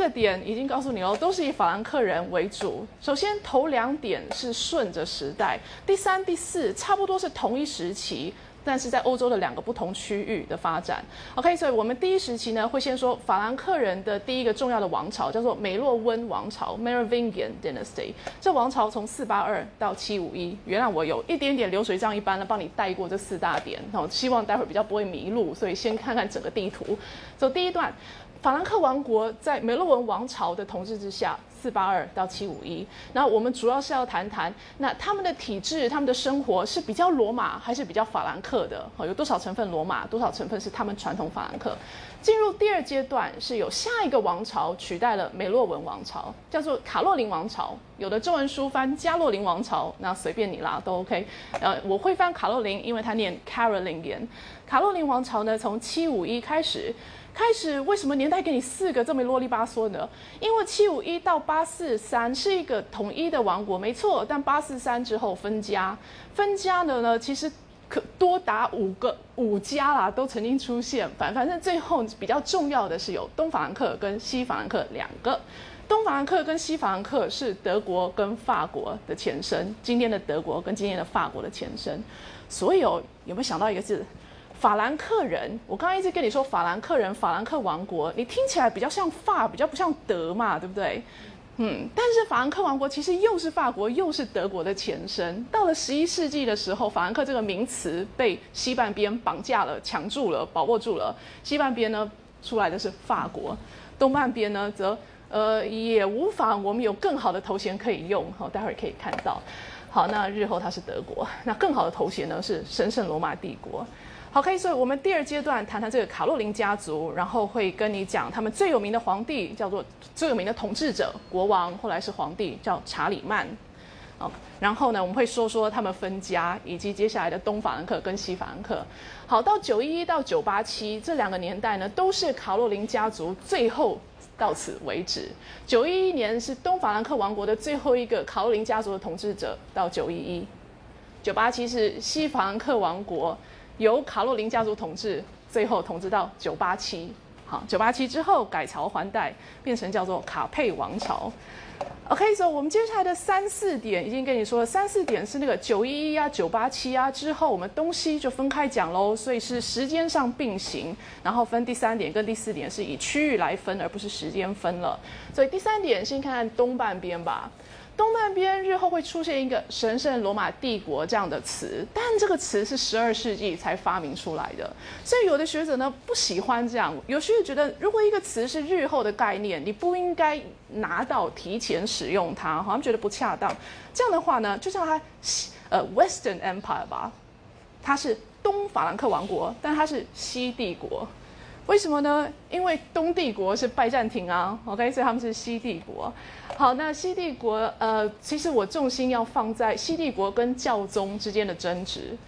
个点已经告诉你了，都是以法兰克人为主。首先头两点是顺着时代，第三、第四差不多是同一时期。但是在欧洲的两个不同区域的发展，OK，所以我们第一时期呢会先说法兰克人的第一个重要的王朝叫做梅洛温王朝 （Merovingian Dynasty）。这王朝从四八二到七五一，原来我有一点点流水账一般的帮你带过这四大点，然后希望待会儿比较不会迷路，所以先看看整个地图。走第一段，法兰克王国在梅洛文王朝的统治之下。四八二到七五一，那我们主要是要谈谈，那他们的体制、他们的生活是比较罗马还是比较法兰克的？哦，有多少成分罗马，多少成分是他们传统法兰克？进入第二阶段，是有下一个王朝取代了梅洛文王朝，叫做卡洛林王朝。有的中文书翻加洛林王朝，那随便你啦，都 OK。呃，我会翻卡洛林，因为它念 Carolingian。卡洛林王朝呢，从七五一开始。开始为什么年代给你四个这么啰里吧嗦呢？因为七五一到八四三是一个统一的王国，没错。但八四三之后分家，分家的呢，其实可多达五个五家啦，都曾经出现。反反正最后比较重要的是有东法兰克跟西法兰克两个。东法兰克跟西法兰克是德国跟法国的前身，今天的德国跟今天的法国的前身。所以有有没有想到一个字？法兰克人，我刚刚一直跟你说法兰克人，法兰克王国，你听起来比较像法，比较不像德嘛，对不对？嗯，但是法兰克王国其实又是法国又是德国的前身。到了十一世纪的时候，法兰克这个名词被西半边绑架了、抢住了、把握住了。西半边呢出来的是法国，东半边呢则呃也无法，我们有更好的头衔可以用，好，待会儿可以看到。好，那日后它是德国，那更好的头衔呢是神圣罗马帝国。好，可以，所以我们第二阶段谈谈这个卡洛林家族，然后会跟你讲他们最有名的皇帝叫做最有名的统治者国王，后来是皇帝叫查理曼。好，然后呢，我们会说说他们分家，以及接下来的东法兰克跟西法兰克。好，到九一一到九八七这两个年代呢，都是卡洛林家族最后到此为止。九一一年是东法兰克王国的最后一个卡洛林家族的统治者，到九一一。九八七是西法兰克王国。由卡洛琳家族统治，最后统治到九八七，好，九八七之后改朝换代，变成叫做卡佩王朝。OK，所以我们接下来的三四点已经跟你说了，三四点是那个九一一啊、九八七啊之后，我们东西就分开讲喽，所以是时间上并行，然后分第三点跟第四点是以区域来分，而不是时间分了。所以第三点先看看东半边吧。东半边日后会出现一个神圣罗马帝国这样的词，但这个词是十二世纪才发明出来的，所以有的学者呢不喜欢这样，有学者觉得如果一个词是日后的概念，你不应该拿到提前使用它，好像觉得不恰当。这样的话呢，就像它呃 Western Empire 吧，它是东法兰克王国，但它是西帝国。为什么呢？因为东帝国是拜占庭啊，OK，所以他们是西帝国。好，那西帝国，呃，其实我重心要放在西帝国跟教宗之间的争执。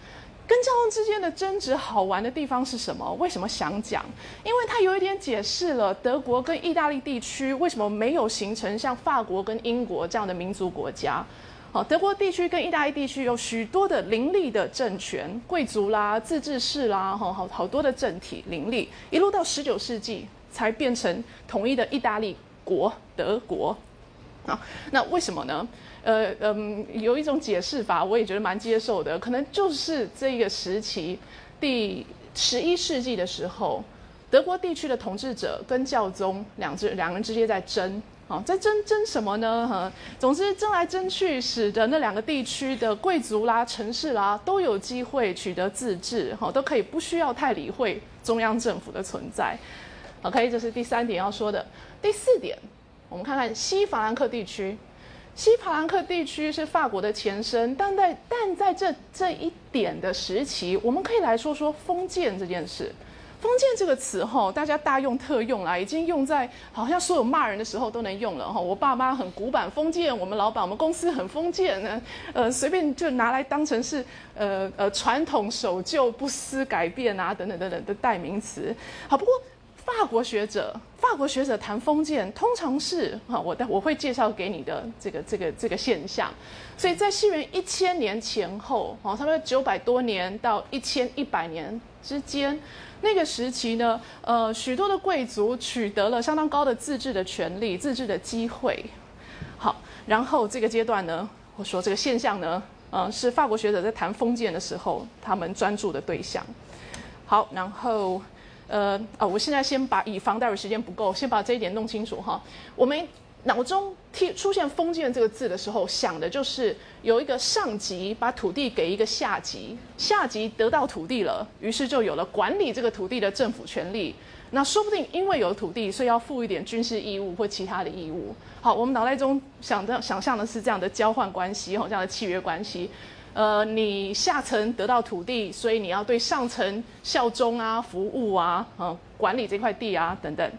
跟教宗之间的争执好玩的地方是什么？为什么想讲？因为它有一点解释了德国跟意大利地区为什么没有形成像法国跟英国这样的民族国家。好，德国地区跟意大利地区有许多的林立的政权，贵族啦、自治市啦，哈，好好多的政体林立，一路到十九世纪才变成统一的意大利国德国。啊，那为什么呢？呃嗯，有一种解释法，我也觉得蛮接受的，可能就是这个时期，第十一世纪的时候，德国地区的统治者跟教宗两只两人之间在争。好，在争争什么呢？哈，总之争来争去，使得那两个地区的贵族啦、城市啦都有机会取得自治，哈，都可以不需要太理会中央政府的存在。OK，这是第三点要说的。第四点，我们看看西法兰克地区。西法兰克地区是法国的前身，但在但在这这一点的时期，我们可以来说说封建这件事。封建这个词哈，大家大用特用啦，已经用在好像所有骂人的时候都能用了哈。我爸妈很古板封建，我们老板、我们公司很封建呢，呃，随便就拿来当成是呃呃传统守旧、不思改变啊等等等等的代名词。好，不过法国学者、法国学者谈封建，通常是哈，我的我会介绍给你的这个这个这个现象。所以在西元一千年前后，哦，差不多九百多年到一千一百年之间，那个时期呢，呃，许多的贵族取得了相当高的自治的权利、自治的机会。好，然后这个阶段呢，我说这个现象呢，呃，是法国学者在谈封建的时候，他们专注的对象。好，然后。呃啊，我现在先把以防待会时间不够，先把这一点弄清楚哈。我们脑中贴出现“封建”这个字的时候，想的就是有一个上级把土地给一个下级，下级得到土地了，于是就有了管理这个土地的政府权利。那说不定因为有土地，所以要负一点军事义务或其他的义务。好，我们脑袋中想的想象的是这样的交换关系，哈，这样的契约关系。呃，你下层得到土地，所以你要对上层效忠啊、服务啊、嗯，管理这块地啊等等。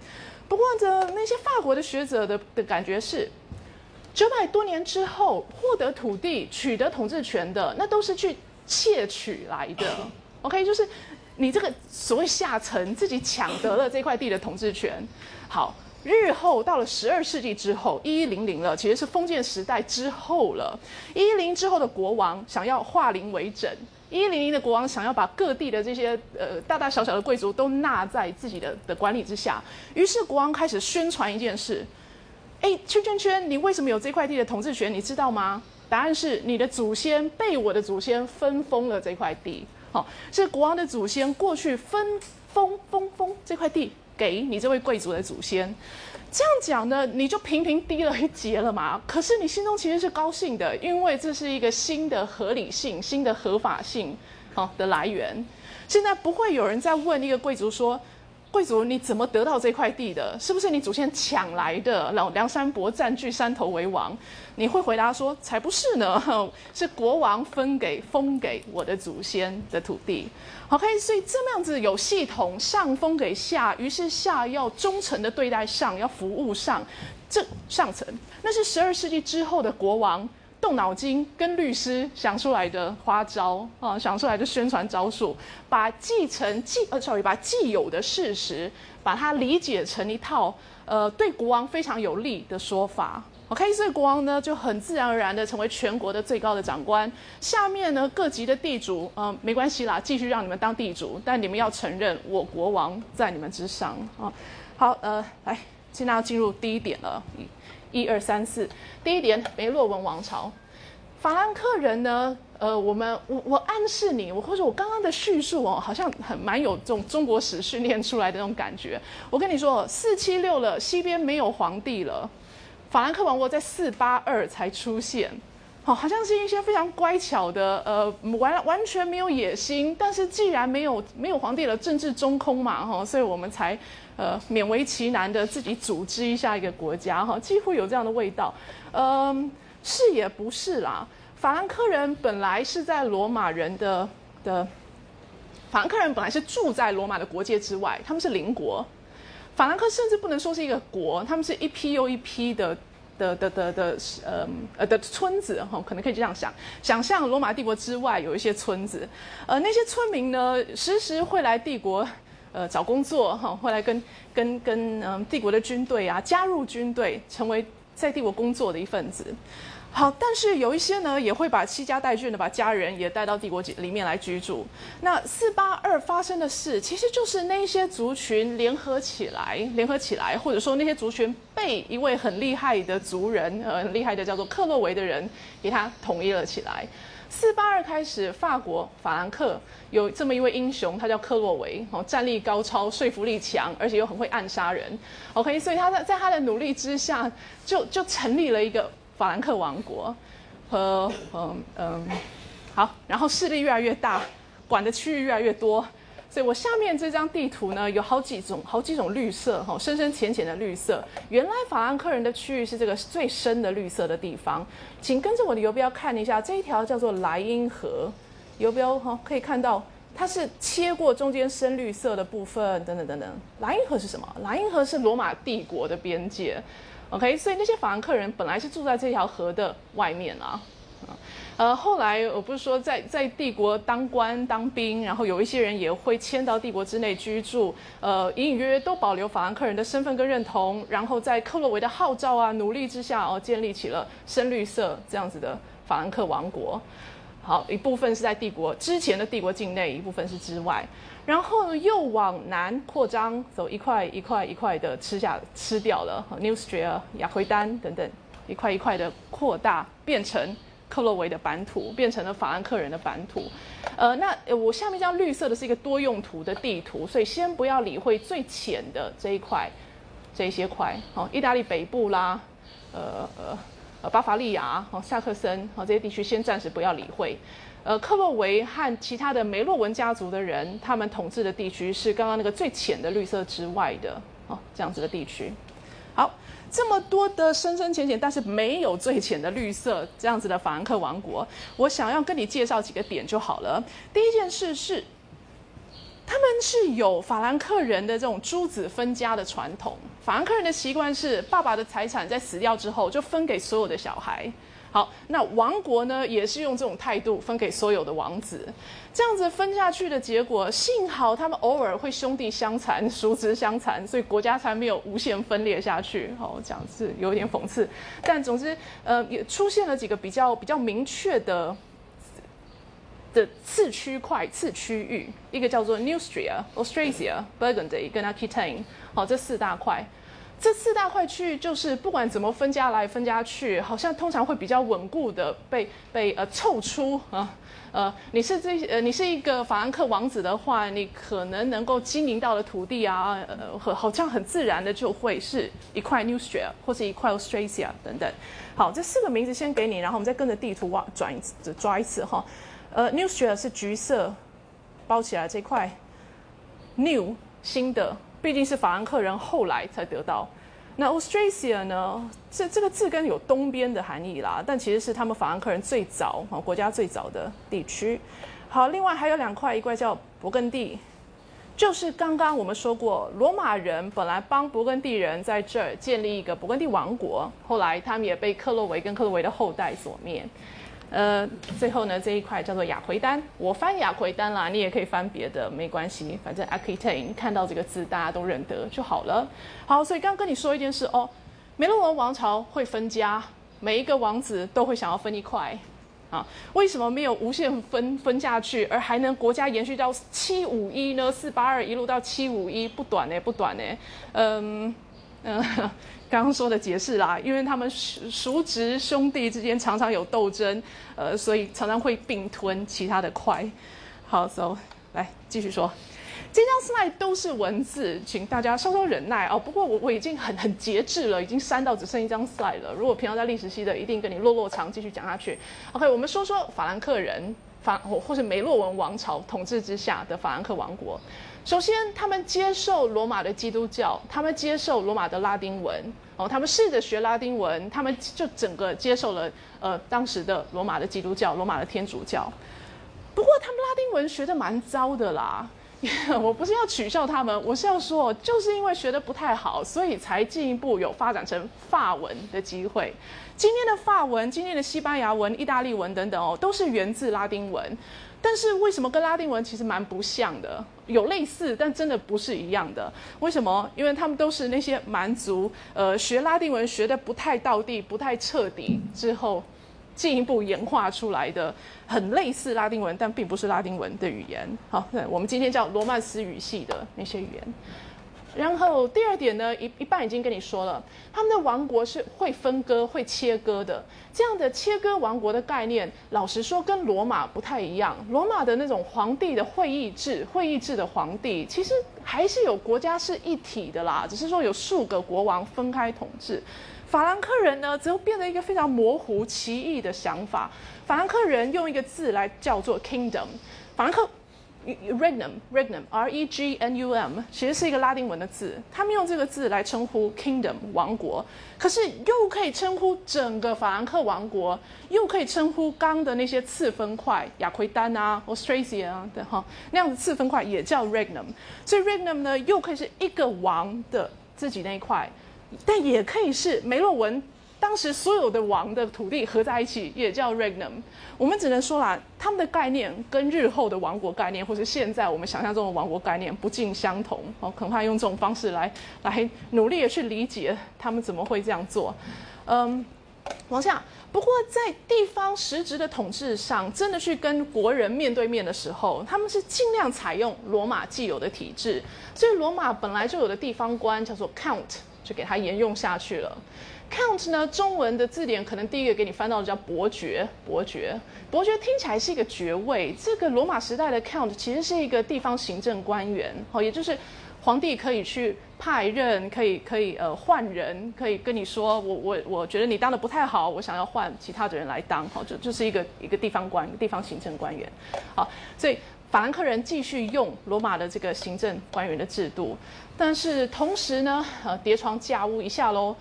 不过，这那些法国的学者的的感觉是，九百多年之后获得土地、取得统治权的，那都是去窃取来的。OK，就是你这个所谓下层自己抢得了这块地的统治权。好。日后到了十二世纪之后，一一零零了，其实是封建时代之后了。一一零之后的国王想要化零为整，一零零的国王想要把各地的这些呃大大小小的贵族都纳在自己的的管理之下。于是国王开始宣传一件事：哎，圈圈圈，你为什么有这块地的统治权？你知道吗？答案是你的祖先被我的祖先分封了这块地。好，是国王的祖先过去分封封封这块地。给你这位贵族的祖先，这样讲呢，你就平平低了一截了嘛。可是你心中其实是高兴的，因为这是一个新的合理性、新的合法性，好的来源。现在不会有人再问一个贵族说。贵族，你怎么得到这块地的？是不是你祖先抢来的？老梁山伯占据山头为王？你会回答说：才不是呢，是国王分给封给我的祖先的土地。OK，所以这么样子有系统，上封给下，于是下要忠诚的对待上，要服务上，这上层那是十二世纪之后的国王。动脑筋跟律师想出来的花招啊，想出来的宣传招数，把继承既呃，sorry，把既有的事实，把它理解成一套呃对国王非常有利的说法。黑色国王呢就很自然而然的成为全国的最高的长官。下面呢各级的地主，嗯，没关系啦，继续让你们当地主，但你们要承认我国王在你们之上啊。好，呃，来，现在要进入第一点了。一二三四，第一点，梅洛文王朝，法兰克人呢？呃，我们我我暗示你，我或者我刚刚的叙述哦，好像很蛮有这种中国史训练出来的那种感觉。我跟你说，四七六了，西边没有皇帝了，法兰克王国在四八二才出现。好，好像是一些非常乖巧的，呃，完完全没有野心，但是既然没有没有皇帝了，政治中空嘛，哈，所以我们才呃勉为其难的自己组织一下一个国家，哈，几乎有这样的味道，嗯，是也不是啦，法兰克人本来是在罗马人的的，法兰克人本来是住在罗马的国界之外，他们是邻国，法兰克甚至不能说是一个国，他们是一批又一批的。的的的的呃呃的村子哈，可能可以这样想，想象罗马帝国之外有一些村子，呃，那些村民呢，时时会来帝国呃找工作哈，会来跟跟跟嗯帝国的军队啊加入军队，成为在帝国工作的一份子。好，但是有一些呢，也会把戚家带眷的，把家人也带到帝国里面来居住。那四八二发生的事，其实就是那些族群联合起来，联合起来，或者说那些族群被一位很厉害的族人，呃，很厉害的叫做克洛维的人，给他统一了起来。四八二开始，法国法兰克有这么一位英雄，他叫克洛维，哦，战力高超，说服力强，而且又很会暗杀人。OK，所以他在在他的努力之下，就就成立了一个。法兰克王国和嗯嗯好，然后势力越来越大，管的区域越来越多，所以我下面这张地图呢有好几种好几种绿色哈，深深浅浅的绿色。原来法兰克人的区域是这个最深的绿色的地方，请跟着我的游标看一下，这一条叫做莱茵河，游标哈可以看到它是切过中间深绿色的部分，等等等等。莱茵河是什么？莱茵河是罗马帝国的边界。OK，所以那些法兰克人本来是住在这条河的外面啊。呃，后来我不是说在在帝国当官当兵，然后有一些人也会迁到帝国之内居住，呃，隐隐约约都保留法兰克人的身份跟认同，然后在克洛维的号召啊努力之下，哦，建立起了深绿色这样子的法兰克王国。好，一部分是在帝国之前的帝国境内，一部分是之外，然后又往南扩张，走一块一块一块的吃下吃掉了，Newstria、亚奎丹等等，一块一块的扩大，变成。克洛维的版图变成了法兰克人的版图，呃，那我下面这张绿色的是一个多用途的地图，所以先不要理会最浅的这一块，这些块，好，意大利北部啦，呃呃呃，巴伐利亚，好，萨克森，好，这些地区先暂时不要理会，呃，克洛维和其他的梅洛文家族的人，他们统治的地区是刚刚那个最浅的绿色之外的，哦，这样子的地区，好。这么多的深深浅浅，但是没有最浅的绿色这样子的法兰克王国，我想要跟你介绍几个点就好了。第一件事是，他们是有法兰克人的这种诸子分家的传统。法兰克人的习惯是，爸爸的财产在死掉之后就分给所有的小孩。好，那王国呢，也是用这种态度分给所有的王子，这样子分下去的结果，幸好他们偶尔会兄弟相残、叔侄相残，所以国家才没有无限分裂下去。好，这样是有点讽刺，但总之，呃，也出现了几个比较比较明确的的次区块、次区域，一个叫做 Neustria、Austrasia、Burgundy 跟 Aquitaine，好，这四大块。这四大块区域就是不管怎么分家来分家去，好像通常会比较稳固的被被呃凑出啊呃，你是这呃你是一个法兰克王子的话，你可能能够经营到的土地啊呃好像很自然的就会是一块 Newstra 或是一块 Australia 等等。好，这四个名字先给你，然后我们再跟着地图挖转一次抓一次哈。呃，Newstra 是橘色包起来这块，New 新的。毕竟是法兰克人后来才得到，那 Austrasia 呢？这这个字根有东边的含义啦，但其实是他们法兰克人最早啊国家最早的地区。好，另外还有两块，一块叫勃艮第，就是刚刚我们说过，罗马人本来帮勃艮第人在这儿建立一个勃艮第王国，后来他们也被克洛维跟克洛维的后代所灭。呃，最后呢，这一块叫做雅奎丹，我翻雅奎丹啦，你也可以翻别的，没关系，反正 Aquitaine 看到这个字大家都认得就好了。好，所以刚刚跟你说一件事哦，梅洛文王朝会分家，每一个王子都会想要分一块啊。为什么没有无限分分下去，而还能国家延续到七五一呢？四八二一路到七五一，不短呢，不短呢。嗯嗯。刚刚说的解释啦，因为他们叔叔侄兄弟之间常常有斗争，呃，所以常常会并吞其他的块。好，so 来继续说，这张 slide 都是文字，请大家稍稍忍耐哦。不过我我已经很很节制了，已经删到只剩一张 slide 了。如果平常在历史系的，一定跟你落落长继续讲下去。OK，我们说说法兰克人法或或是梅洛文王朝统治之下的法兰克王国。首先，他们接受罗马的基督教，他们接受罗马的拉丁文。哦，他们试着学拉丁文，他们就整个接受了呃当时的罗马的基督教、罗马的天主教。不过他们拉丁文学的蛮糟的啦，我不是要取笑他们，我是要说，就是因为学的不太好，所以才进一步有发展成法文的机会。今天的法文、今天的西班牙文、意大利文等等哦，都是源自拉丁文。但是为什么跟拉丁文其实蛮不像的？有类似，但真的不是一样的。为什么？因为他们都是那些蛮族，呃，学拉丁文学的不太到地、不太彻底之后，进一步演化出来的很类似拉丁文，但并不是拉丁文的语言。好，我们今天叫罗曼斯语系的那些语言。然后第二点呢，一一半已经跟你说了，他们的王国是会分割、会切割的。这样的切割王国的概念，老实说跟罗马不太一样。罗马的那种皇帝的会议制，会议制的皇帝其实还是有国家是一体的啦，只是说有数个国王分开统治。法兰克人呢，则变得一个非常模糊、奇异的想法。法兰克人用一个字来叫做 kingdom，法兰克。Regnum, Regnum, R-E-G-N-U-M，其实是一个拉丁文的字。他们用这个字来称呼 Kingdom 王国，可是又可以称呼整个法兰克王国，又可以称呼刚的那些次分块，亚奎丹啊、Austrasia 啊等哈那样子次分块也叫 Regnum。所以 Regnum 呢，又可以是一个王的自己那一块，但也可以是梅洛文。当时所有的王的土地合在一起也叫 regnum。我们只能说啦，他们的概念跟日后的王国概念，或是现在我们想象中的王国概念不尽相同。哦，恐怕用这种方式来来努力的去理解他们怎么会这样做。嗯，往下。不过在地方实质的统治上，真的去跟国人面对面的时候，他们是尽量采用罗马既有的体制。所以罗马本来就有的地方官叫做 count，就给它沿用下去了。Count 呢，中文的字典可能第一个给你翻到的叫伯爵，伯爵，伯爵听起来是一个爵位。这个罗马时代的 count 其实是一个地方行政官员，哦，也就是皇帝可以去派任，可以可以呃换人，可以跟你说，我我我觉得你当的不太好，我想要换其他的人来当，好，就就是一个一个地方官，地方行政官员，好，所以法兰克人继续用罗马的这个行政官员的制度，但是同时呢，呃，叠床架屋一下喽。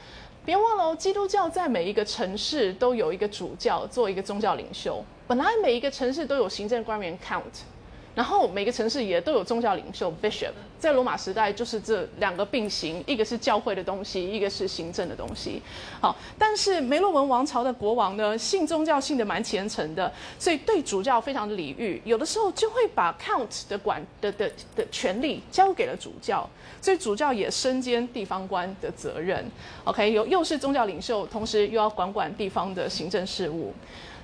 别忘了，基督教在每一个城市都有一个主教做一个宗教领袖。本来每一个城市都有行政官员 count。然后每个城市也都有宗教领袖 bishop，在罗马时代就是这两个并行，一个是教会的东西，一个是行政的东西。好，但是梅洛文王朝的国王呢，信宗教信的蛮虔诚的，所以对主教非常的礼遇，有的时候就会把 count 的管的的的权利交给了主教，所以主教也身兼地方官的责任。OK，有又是宗教领袖，同时又要管管地方的行政事务。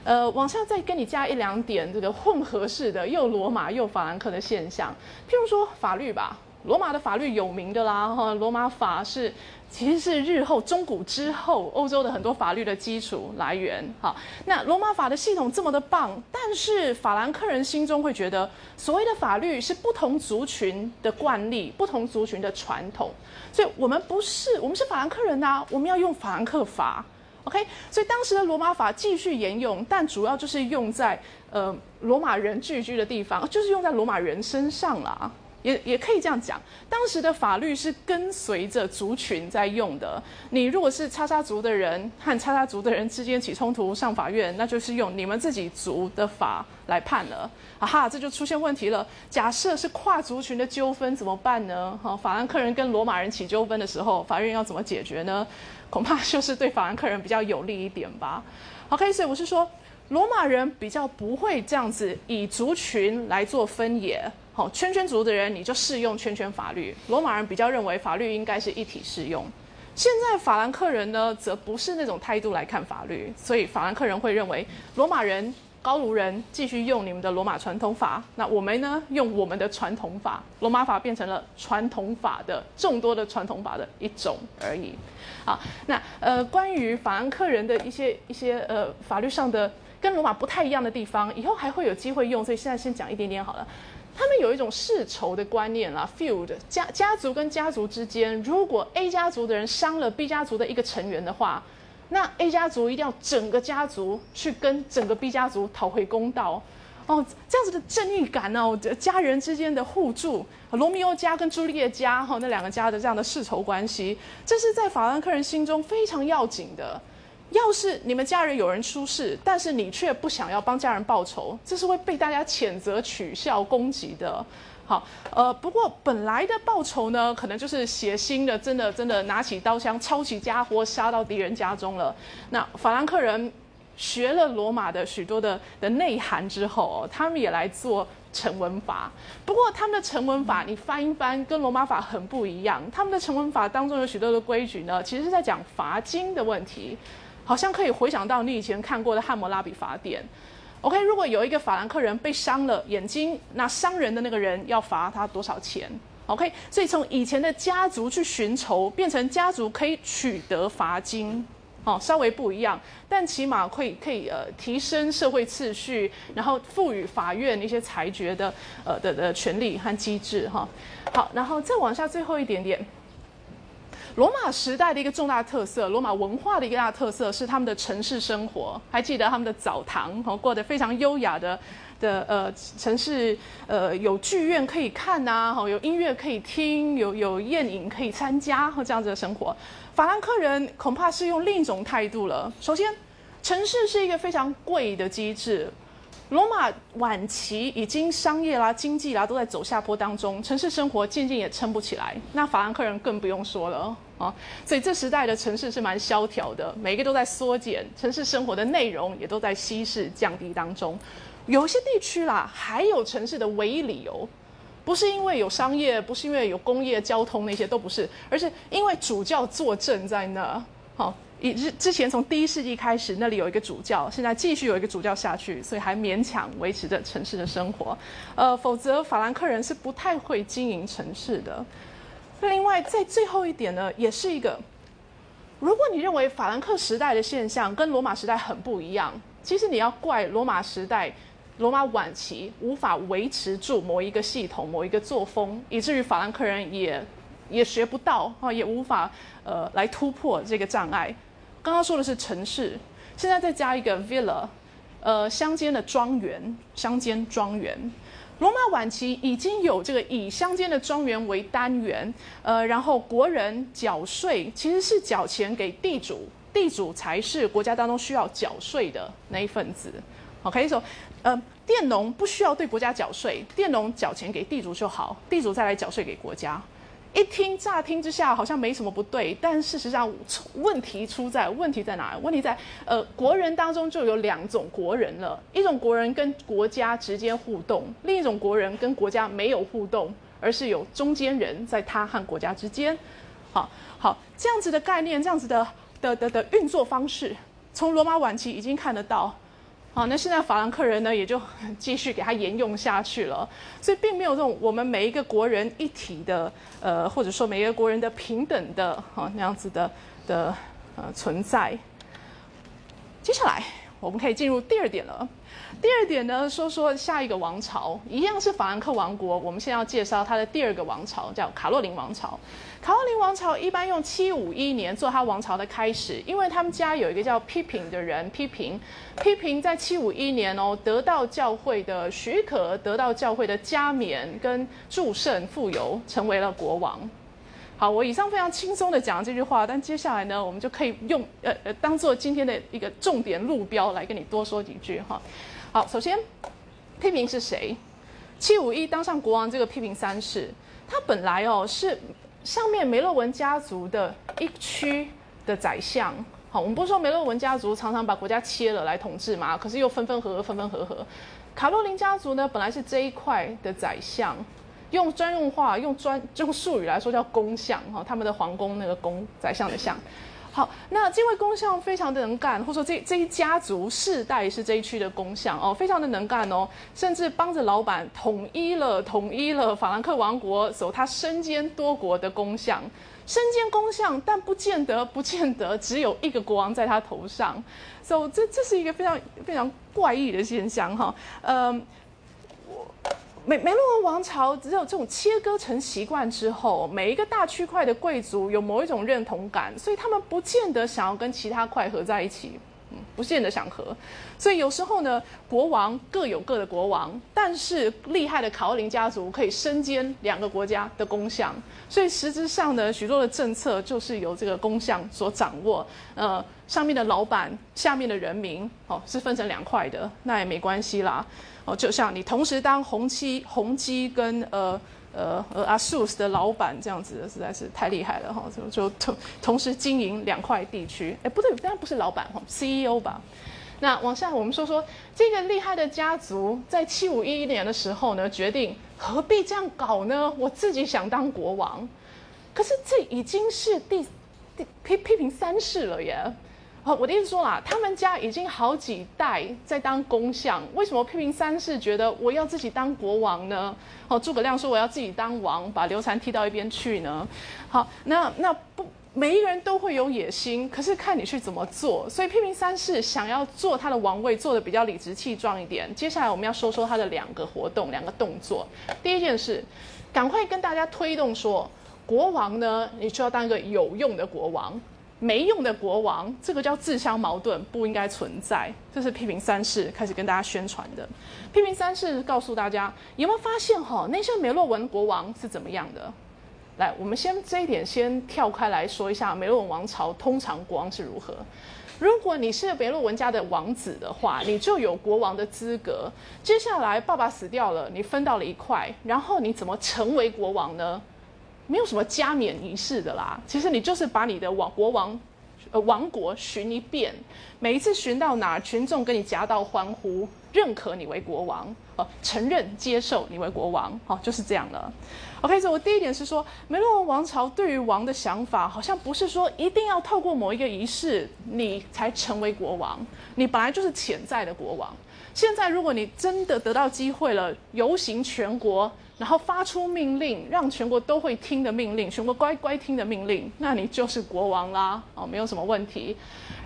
呃，往下再跟你加一两点这个混合式的又罗马又法兰克的现象，譬如说法律吧，罗马的法律有名的啦，哈，罗马法是其实是日后中古之后欧洲的很多法律的基础来源，哈。那罗马法的系统这么的棒，但是法兰克人心中会觉得，所谓的法律是不同族群的惯例，不同族群的传统，所以我们不是，我们是法兰克人呐，我们要用法兰克法。OK，所以当时的罗马法继续沿用，但主要就是用在呃罗马人聚居的地方，就是用在罗马人身上了。也也可以这样讲，当时的法律是跟随着族群在用的。你如果是叉叉族的人和叉叉族的人之间起冲突上法院，那就是用你们自己族的法来判了。啊哈，这就出现问题了。假设是跨族群的纠纷怎么办呢？哈，法兰克人跟罗马人起纠纷的时候，法院要怎么解决呢？恐怕就是对法兰克人比较有利一点吧。OK，所以我是说，罗马人比较不会这样子以族群来做分野。好，圈圈族的人你就适用圈圈法律。罗马人比较认为法律应该是一体适用。现在法兰克人呢，则不是那种态度来看法律，所以法兰克人会认为罗马人。高卢人继续用你们的罗马传统法，那我们呢用我们的传统法，罗马法变成了传统法的众多的传统法的一种而已。好，那呃关于法兰克人的一些一些呃法律上的跟罗马不太一样的地方，以后还会有机会用，所以现在先讲一点点好了。他们有一种世仇的观念啦，feud 家家族跟家族之间，如果 A 家族的人伤了 B 家族的一个成员的话。那 A 家族一定要整个家族去跟整个 B 家族讨回公道，哦，这样子的正义感哦，家人之间的互助，罗密欧家跟朱丽叶家哈那两个家的这样的世仇关系，这是在法兰克人心中非常要紧的。要是你们家人有人出事，但是你却不想要帮家人报仇，这是会被大家谴责、取笑、攻击的。好，呃，不过本来的报仇呢，可能就是血腥的，真的真的拿起刀枪，抄起家伙，杀到敌人家中了。那法兰克人学了罗马的许多的的内涵之后，他们也来做成文法。不过他们的成文法，你翻一翻，跟罗马法很不一样。他们的成文法当中有许多的规矩呢，其实是在讲罚金的问题，好像可以回想到你以前看过的《汉谟拉比法典》。OK，如果有一个法兰克人被伤了眼睛，那伤人的那个人要罚他多少钱？OK，所以从以前的家族去寻仇，变成家族可以取得罚金，哦，稍微不一样，但起码可以可以呃提升社会秩序，然后赋予法院一些裁决的呃的的权利和机制哈。好，然后再往下最后一点点。罗马时代的一个重大特色，罗马文化的一个大特色是他们的城市生活。还记得他们的澡堂，哦，过得非常优雅的的呃城市，呃有剧院可以看呐，哈，有音乐可以听，有有宴饮可以参加，和这样子的生活。法兰克人恐怕是用另一种态度了。首先，城市是一个非常贵的机制。罗马晚期已经商业啦、经济啦都在走下坡当中，城市生活渐渐也撑不起来。那法兰克人更不用说了啊，所以这时代的城市是蛮萧条的，每个都在缩减，城市生活的内容也都在稀释降低当中。有些地区啦，还有城市的唯一理由，不是因为有商业，不是因为有工业、交通那些都不是，而是因为主教坐镇在那，好。以之之前从第一世纪开始，那里有一个主教，现在继续有一个主教下去，所以还勉强维持着城市的生活。呃，否则法兰克人是不太会经营城市的。另外，在最后一点呢，也是一个，如果你认为法兰克时代的现象跟罗马时代很不一样，其实你要怪罗马时代、罗马晚期无法维持住某一个系统、某一个作风，以至于法兰克人也也学不到啊，也无法呃来突破这个障碍。刚刚说的是城市，现在再加一个 villa，呃，乡间的庄园，乡间庄园。罗马晚期已经有这个以乡间的庄园为单元，呃，然后国人缴税其实是缴钱给地主，地主才是国家当中需要缴税的那一份子。好，可以说，呃，佃农不需要对国家缴税，佃农缴钱给地主就好，地主再来缴税给国家。一听乍听之下好像没什么不对，但事实上问题出在问题在哪？问题在呃国人当中就有两种国人了，一种国人跟国家直接互动，另一种国人跟国家没有互动，而是有中间人在他和国家之间。好好这样子的概念，这样子的的的的运作方式，从罗马晚期已经看得到。好，那现在法兰克人呢，也就 继续给他沿用下去了，所以并没有这种我们每一个国人一体的，呃，或者说每一个国人的平等的，哈那样子的的呃存在。接下来我们可以进入第二点了。第二点呢，说说下一个王朝，一样是法兰克王国。我们现在要介绍它的第二个王朝，叫卡洛林王朝。卡洛林王朝一般用七五一年做他王朝的开始，因为他们家有一个叫批评的人，批评批评在七五一年哦，得到教会的许可，得到教会的加冕跟祝圣富有，成为了国王。好，我以上非常轻松的讲这句话，但接下来呢，我们就可以用呃呃当做今天的一个重点路标来跟你多说几句哈。好，首先，批评是谁？七五一当上国王这个批评三世，他本来哦是上面梅洛文家族的一区的宰相。好，我们不是说梅洛文家族常常把国家切了来统治嘛？可是又分分合合，分分合合。卡洛琳家族呢，本来是这一块的宰相，用专用话，用专用术语来说叫公相哈，他们的皇宫那个公宰相的相。好，那这位公相非常的能干，或者说这这一家族世代是这一区的公相哦，非常的能干哦，甚至帮着老板统一了统一了法兰克王国，所他身兼多国的公相，身兼公相，但不见得不见得只有一个国王在他头上，所以这这是一个非常非常怪异的现象哈，嗯。梅梅洛文王朝只有这种切割成习惯之后，每一个大区块的贵族有某一种认同感，所以他们不见得想要跟其他块合在一起，嗯，不见得想合。所以有时候呢，国王各有各的国王，但是厉害的卡奥林家族可以身兼两个国家的公相，所以实质上呢，许多的政策就是由这个公相所掌握。呃，上面的老板，下面的人民，哦，是分成两块的，那也没关系啦。就像你同时当宏基、宏基跟呃呃呃阿 SUS 的老板这样子，实在是太厉害了哈！就就同同时经营两块地区，哎，不对，当然不是老板哈，CEO 吧？那往下我们说说这个厉害的家族，在七五一一年的时候呢，决定何必这样搞呢？我自己想当国王，可是这已经是第第批批评三世了耶。我的意思说啦，他们家已经好几代在当公相，为什么批评三世觉得我要自己当国王呢？好，诸葛亮说我要自己当王，把刘禅踢到一边去呢？好，那那不每一个人都会有野心，可是看你去怎么做。所以批评三世想要做他的王位，做的比较理直气壮一点。接下来我们要说说他的两个活动，两个动作。第一件事，赶快跟大家推动说，国王呢，你需要当一个有用的国王。没用的国王，这个叫自相矛盾，不应该存在。这是批评三世开始跟大家宣传的。批评三世告诉大家，有没有发现哈？那些梅洛文国王是怎么样的？来，我们先这一点先跳开来说一下，梅洛文王朝通常国王是如何。如果你是梅洛文家的王子的话，你就有国王的资格。接下来爸爸死掉了，你分到了一块，然后你怎么成为国王呢？没有什么加冕仪式的啦，其实你就是把你的王国王。呃，王国巡一遍，每一次巡到哪，群众跟你夹道欢呼，认可你为国王，哦，承认接受你为国王，哦，就是这样了。OK，所以我第一点是说，梅洛王朝对于王的想法，好像不是说一定要透过某一个仪式，你才成为国王，你本来就是潜在的国王。现在，如果你真的得到机会了，游行全国。然后发出命令，让全国都会听的命令，全国乖乖听的命令，那你就是国王啦，哦，没有什么问题。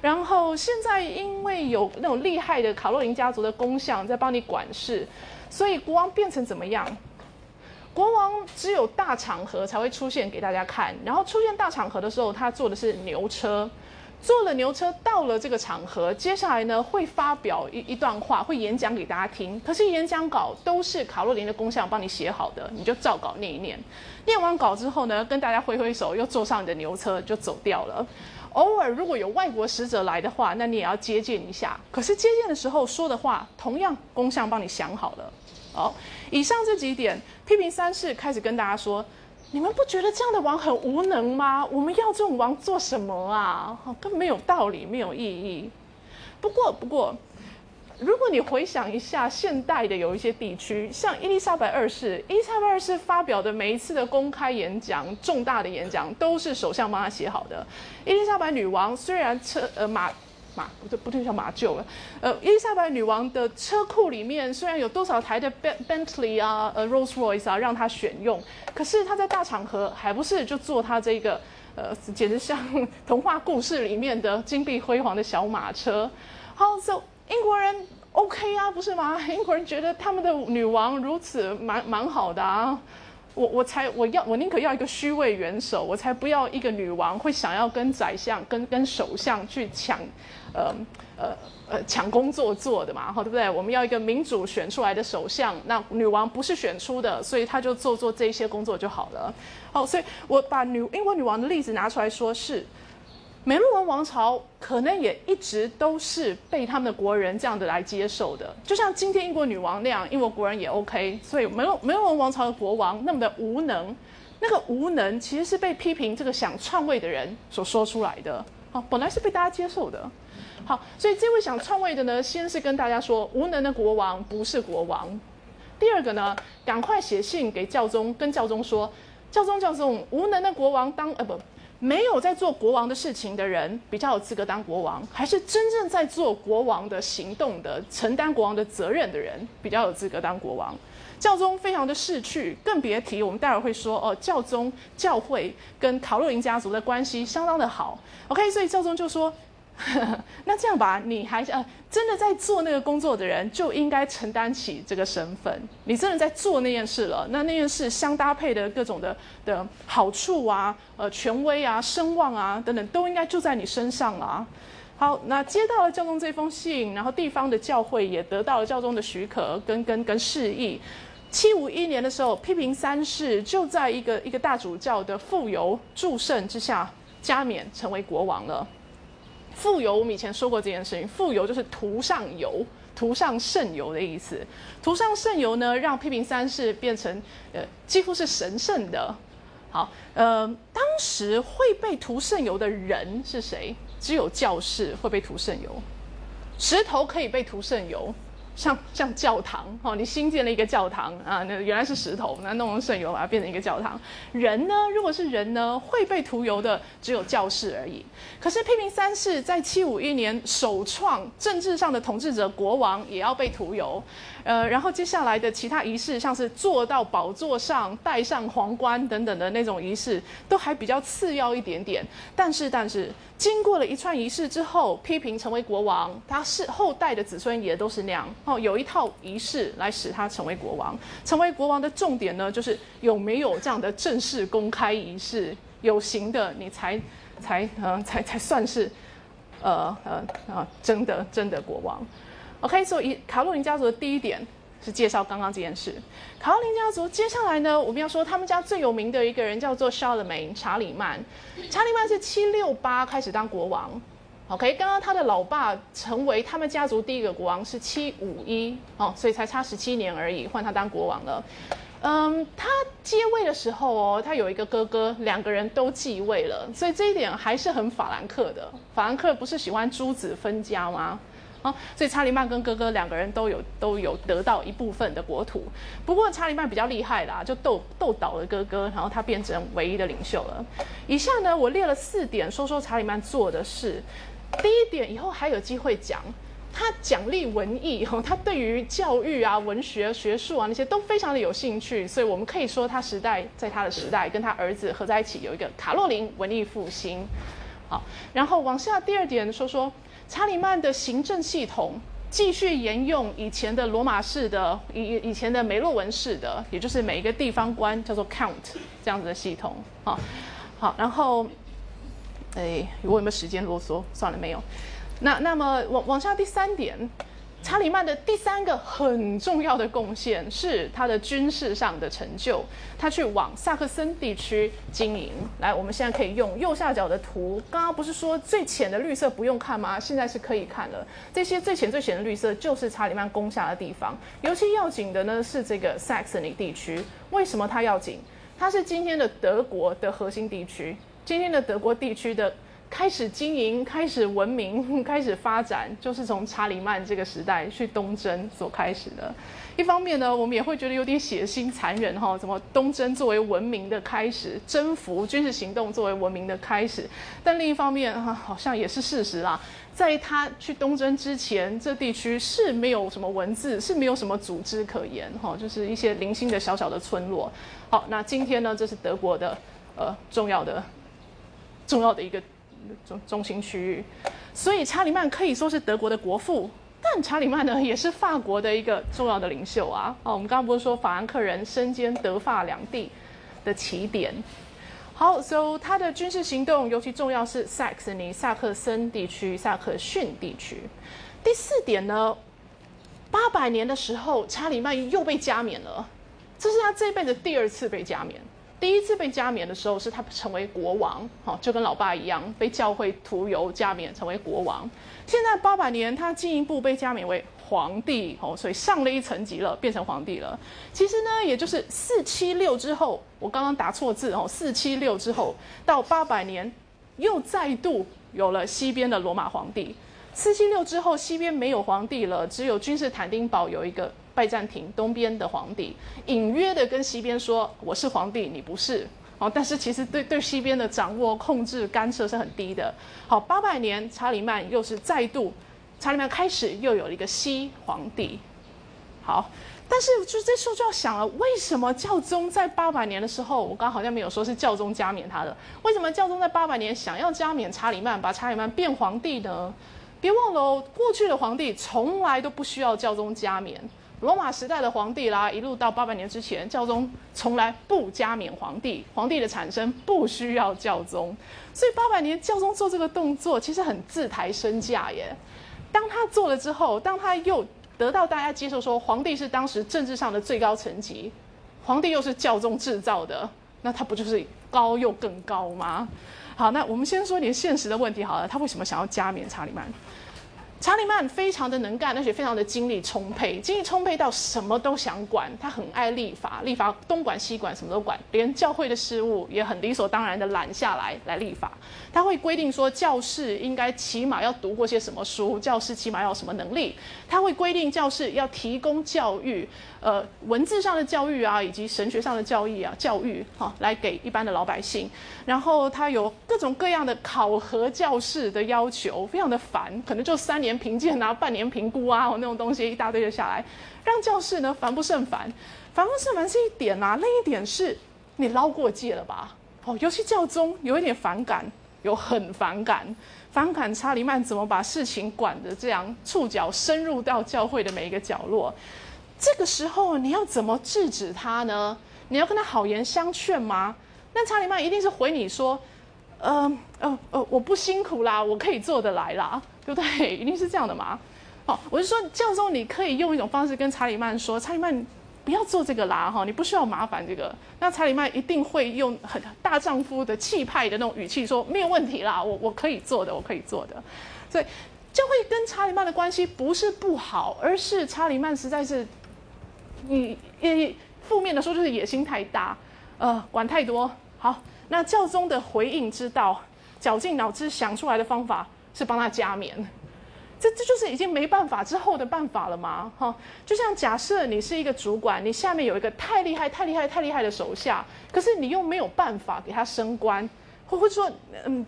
然后现在因为有那种厉害的卡洛琳家族的公相在帮你管事，所以国王变成怎么样？国王只有大场合才会出现给大家看，然后出现大场合的时候，他坐的是牛车。坐了牛车到了这个场合，接下来呢会发表一一段话，会演讲给大家听。可是演讲稿都是卡洛琳的工匠帮你写好的，你就照稿念一念。念完稿之后呢，跟大家挥挥手，又坐上你的牛车就走掉了。偶尔如果有外国使者来的话，那你也要接见一下。可是接见的时候说的话，同样工匠帮你想好了。好，以上这几点，批评三世开始跟大家说。你们不觉得这样的王很无能吗？我们要这种王做什么啊？根本没有道理，没有意义。不过，不过，如果你回想一下，现代的有一些地区，像伊丽莎白二世，伊丽莎白二世发表的每一次的公开演讲、重大的演讲，都是首相帮他写好的。伊丽莎白女王虽然车呃马。马不对，不对，叫马厩了。呃，伊丽莎白女王的车库里面虽然有多少台的 Bentley 啊，呃，Rolls Royce 啊，让她选用，可是她在大场合还不是就坐她这个呃，简直像 童话故事里面的金碧辉煌的小马车。好，so 英国人 OK 啊，不是吗？英国人觉得他们的女王如此蛮蛮好的啊。我我才我要我宁可要一个虚位元首，我才不要一个女王会想要跟宰相跟跟首相去抢，呃呃呃抢工作做的嘛，好对不对？我们要一个民主选出来的首相，那女王不是选出的，所以她就做做这些工作就好了。好，所以我把女英国女王的例子拿出来说是。梅洛文王朝可能也一直都是被他们的国人这样的来接受的，就像今天英国女王那样，英国国人也 OK。所以梅洛梅洛文王朝的国王那么的无能，那个无能其实是被批评这个想篡位的人所说出来的。好，本来是被大家接受的。好，所以这位想篡位的呢，先是跟大家说，无能的国王不是国王。第二个呢，赶快写信给教宗，跟教宗说，教宗教宗，无能的国王当呃不。没有在做国王的事情的人比较有资格当国王，还是真正在做国王的行动的、承担国王的责任的人比较有资格当国王？教宗非常的逝去，更别提我们待会会说哦，教宗教会跟卡洛琳家族的关系相当的好。OK，所以教宗就说。那这样吧，你还呃真的在做那个工作的人，就应该承担起这个身份。你真的在做那件事了，那那件事相搭配的各种的的好处啊，呃，权威啊，声望啊等等，都应该就在你身上啊。好，那接到了教宗这封信，然后地方的教会也得到了教宗的许可跟跟跟示意。七五一年的时候，批评三世就在一个一个大主教的傅油祝圣之下加冕成为国王了。富油，我们以前说过这件事情。富油就是涂上油，涂上圣油的意思。涂上圣油呢，让批评三世变成呃几乎是神圣的。好，呃，当时会被涂圣油的人是谁？只有教士会被涂圣油，石头可以被涂圣油。像像教堂哦，你新建了一个教堂啊，那原来是石头，那弄成圣油把它变成一个教堂。人呢，如果是人呢，会被涂油的只有教士而已。可是批评三世在七五一年首创政治上的统治者国王也要被涂油。呃，然后接下来的其他仪式，像是坐到宝座上、戴上皇冠等等的那种仪式，都还比较次要一点点。但是，但是经过了一串仪式之后，批评成为国王，他是后代的子孙也都是那样。哦，有一套仪式来使他成为国王。成为国王的重点呢，就是有没有这样的正式公开仪式，有形的，你才才呃才才算是呃呃啊真的真的国王。OK，所以卡洛琳家族的第一点是介绍刚刚这件事。卡洛琳家族接下来呢，我们要说他们家最有名的一个人叫做 Charlemagne 查理曼。查理曼是七六八开始当国王，OK，刚刚他的老爸成为他们家族第一个国王是七五一哦，所以才差十七年而已，换他当国王了。嗯，他接位的时候哦，他有一个哥哥，两个人都继位了，所以这一点还是很法兰克的。法兰克不是喜欢诸子分家吗？啊，所以查理曼跟哥哥两个人都有都有得到一部分的国土。不过查理曼比较厉害啦，就斗斗倒了哥哥，然后他变成唯一的领袖了。以下呢，我列了四点，说说查理曼做的事。第一点，以后还有机会讲。他奖励文艺，他对于教育啊、文学、学术啊那些都非常的有兴趣，所以我们可以说他时代在他的时代跟他儿子合在一起有一个卡洛琳文艺复兴。好，然后往下第二点说说查理曼的行政系统继续沿用以前的罗马式的、以以前的梅洛文式的，也就是每一个地方官叫做 count 这样子的系统。好，好，然后，哎，我有没有时间啰嗦？算了，没有。那那么往往下第三点，查理曼的第三个很重要的贡献是他的军事上的成就，他去往萨克森地区经营。来，我们现在可以用右下角的图，刚刚不是说最浅的绿色不用看吗？现在是可以看了。这些最浅最浅的绿色就是查理曼攻下的地方，尤其要紧的呢是这个萨克森地区。为什么它要紧？它是今天的德国的核心地区，今天的德国地区的。开始经营、开始文明、开始发展，就是从查理曼这个时代去东征所开始的。一方面呢，我们也会觉得有点血腥残忍哈，怎么东征作为文明的开始，征服军事行动作为文明的开始。但另一方面哈，好像也是事实啦，在他去东征之前，这地区是没有什么文字，是没有什么组织可言哈，就是一些零星的小小的村落。好，那今天呢，这是德国的呃重要的重要的一个。中中心区域，所以查理曼可以说是德国的国父，但查理曼呢也是法国的一个重要的领袖啊。哦，我们刚刚不是说法兰克人身兼德法两地的起点？好，so 他的军事行动尤其重要是萨克森尼、萨克森地区、萨克逊地区。第四点呢，八百年的时候，查理曼又被加冕了，这是他这辈子第二次被加冕。第一次被加冕的时候，是他成为国王，好，就跟老爸一样，被教会涂油加冕成为国王。现在八百年，他进一步被加冕为皇帝，哦，所以上了一层级了，变成皇帝了。其实呢，也就是四七六之后，我刚刚打错字哦，四七六之后到八百年，又再度有了西边的罗马皇帝。四七六之后，西边没有皇帝了，只有君士坦丁堡有一个。拜占庭东边的皇帝隐约的跟西边说：“我是皇帝，你不是。”哦，但是其实对对西边的掌握、控制、干涉是很低的。好，八百年，查理曼又是再度，查理曼开始又有了一个西皇帝。好，但是就这时候就要想了，为什么教宗在八百年的时候，我刚好像没有说是教宗加冕他的，为什么教宗在八百年想要加冕查理曼，把查理曼变皇帝呢？别忘了哦，过去的皇帝从来都不需要教宗加冕。罗马时代的皇帝啦，一路到八百年之前，教宗从来不加冕皇帝，皇帝的产生不需要教宗，所以八百年教宗做这个动作其实很自抬身价耶。当他做了之后，当他又得到大家接受说皇帝是当时政治上的最高层级，皇帝又是教宗制造的，那他不就是高又更高吗？好，那我们先说点现实的问题好了，他为什么想要加冕查理曼？查理曼非常的能干，而且非常的精力充沛，精力充沛到什么都想管。他很爱立法，立法东管西管，什么都管，连教会的事务也很理所当然的揽下来来立法。他会规定说，教士应该起码要读过些什么书，教师起码要什么能力。他会规定教士要提供教育。呃，文字上的教育啊，以及神学上的教育啊，教育哈，来给一般的老百姓。然后他有各种各样的考核教士的要求，非常的烦，可能就三年评鉴啊，半年评估啊，那种东西一大堆的下来，让教士呢烦不胜烦。烦不胜烦是一点啊，另一点是你捞过界了吧？哦，尤其教宗有一点反感，有很反感，反感查理曼怎么把事情管得这样，触角深入到教会的每一个角落。这个时候你要怎么制止他呢？你要跟他好言相劝吗？那查理曼一定是回你说：“呃呃呃，我不辛苦啦，我可以做得来啦，对不对？一定是这样的嘛。”好，我就说教授，你可以用一种方式跟查理曼说：“查理曼，不要做这个啦，哈，你不需要麻烦这个。”那查理曼一定会用很大丈夫的气派的那种语气说：“没有问题啦，我我可以做的，我可以做的。”所以教会跟查理曼的关系不是不好，而是查理曼实在是，你你负面的说就是野心太大，呃，管太多。好，那教宗的回应之道，绞尽脑汁想出来的方法是帮他加冕。这这就是已经没办法之后的办法了吗？哈，就像假设你是一个主管，你下面有一个太厉害、太厉害、太厉害的手下，可是你又没有办法给他升官，或或者说，嗯，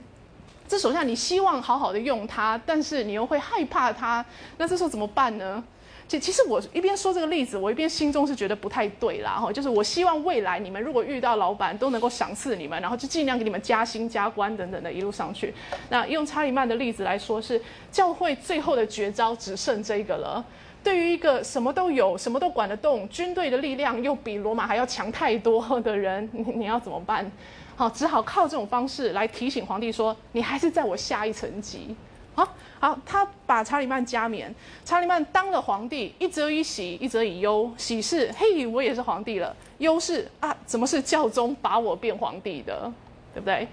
这手下你希望好好的用他，但是你又会害怕他，那这时候怎么办呢？其其实我一边说这个例子，我一边心中是觉得不太对啦，哈，就是我希望未来你们如果遇到老板都能够赏赐你们，然后就尽量给你们加薪加官等等的一路上去。那用查理曼的例子来说，是教会最后的绝招只剩这个了。对于一个什么都有、什么都管得动、军队的力量又比罗马还要强太多的人，你你要怎么办？好，只好靠这种方式来提醒皇帝说，你还是在我下一层级。好好，他把查理曼加冕，查理曼当了皇帝，一则以喜，一则以忧。喜是嘿，我也是皇帝了；忧是啊，怎么是教宗把我变皇帝的，对不对？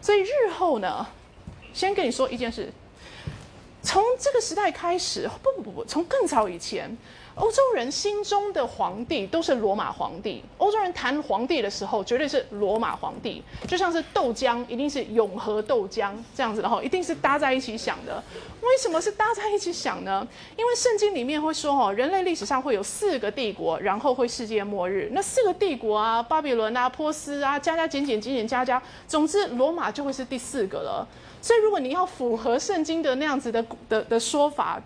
所以日后呢，先跟你说一件事，从这个时代开始，不不不不，从更早以前。欧洲人心中的皇帝都是罗马皇帝。欧洲人谈皇帝的时候，绝对是罗马皇帝，就像是豆浆，一定是永和豆浆这样子的哈，一定是搭在一起想的。为什么是搭在一起想呢？因为圣经里面会说哈，人类历史上会有四个帝国，然后会世界末日。那四个帝国啊，巴比伦啊、波斯啊，加加减减减减加加，总之罗马就会是第四个了。所以如果你要符合圣经的那样子的的的说法。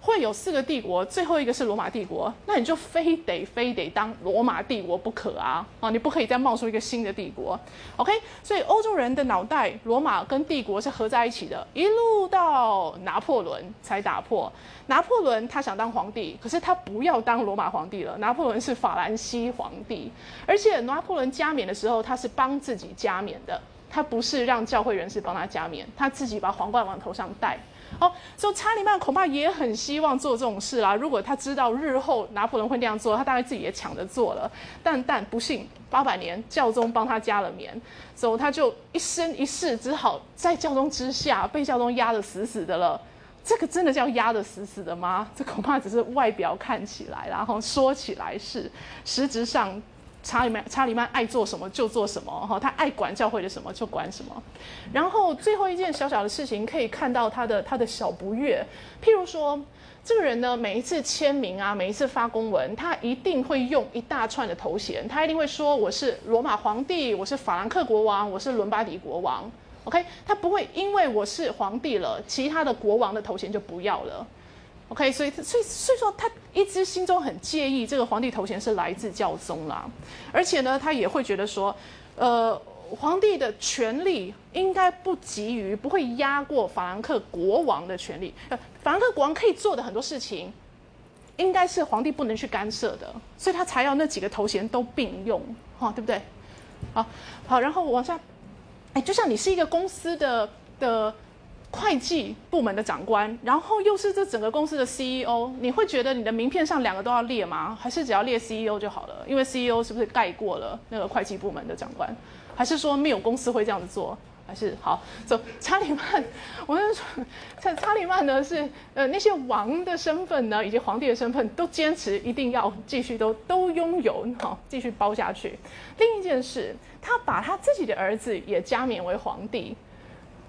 会有四个帝国，最后一个是罗马帝国，那你就非得非得当罗马帝国不可啊！啊，你不可以再冒出一个新的帝国，OK？所以欧洲人的脑袋，罗马跟帝国是合在一起的，一路到拿破仑才打破。拿破仑他想当皇帝，可是他不要当罗马皇帝了，拿破仑是法兰西皇帝，而且拿破仑加冕的时候，他是帮自己加冕的，他不是让教会人士帮他加冕，他自己把皇冠往头上戴。好，所以查理曼恐怕也很希望做这种事啦。如果他知道日后拿破仑会那样做，他大概自己也抢着做了。但但不幸，八百年教宗帮他加了冕，所以他就一生一世只好在教宗之下被教宗压得死死的了。这个真的叫压得死死的吗？这恐怕只是外表看起来，然后说起来是，实质上。查理曼，查理曼爱做什么就做什么，哈，他爱管教会的什么就管什么。然后最后一件小小的事情，可以看到他的他的小不悦。譬如说，这个人呢，每一次签名啊，每一次发公文，他一定会用一大串的头衔，他一定会说我是罗马皇帝，我是法兰克国王，我是伦巴底国王。OK，他不会因为我是皇帝了，其他的国王的头衔就不要了。OK，所以所以所以说他一直心中很介意这个皇帝头衔是来自教宗啦，而且呢，他也会觉得说，呃，皇帝的权力应该不急于不会压过法兰克国王的权力，呃，法兰克国王可以做的很多事情，应该是皇帝不能去干涉的，所以他才要那几个头衔都并用，哈，对不对？好，好，然后往下，哎，就像你是一个公司的的。会计部门的长官，然后又是这整个公司的 CEO，你会觉得你的名片上两个都要列吗？还是只要列 CEO 就好了？因为 CEO 是不是盖过了那个会计部门的长官？还是说没有公司会这样子做？还是好走查理曼？我跟你说，查查理曼呢是呃那些王的身份呢，以及皇帝的身份都坚持一定要继续都都拥有，好继续包下去。另一件事，他把他自己的儿子也加冕为皇帝。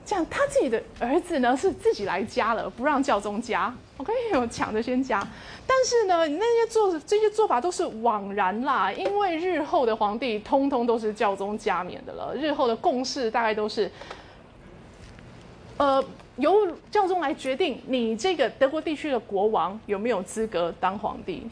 这样，他自己的儿子呢是自己来加了，不让教宗加。OK，我抢着先加。但是呢，那些做这些做法都是枉然啦，因为日后的皇帝通通都是教宗加冕的了。日后的共识大概都是，呃，由教宗来决定你这个德国地区的国王有没有资格当皇帝。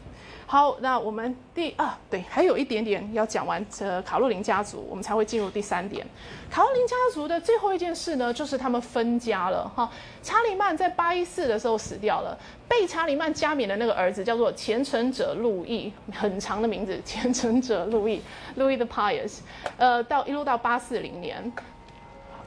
好，那我们第啊，对，还有一点点要讲完这卡洛琳家族，我们才会进入第三点。卡洛琳家族的最后一件事呢，就是他们分家了哈。查理曼在八一四的时候死掉了，被查理曼加冕的那个儿子叫做虔诚者路易，很长的名字，虔诚者路易，路易 the pious，呃，到一路到八四零年。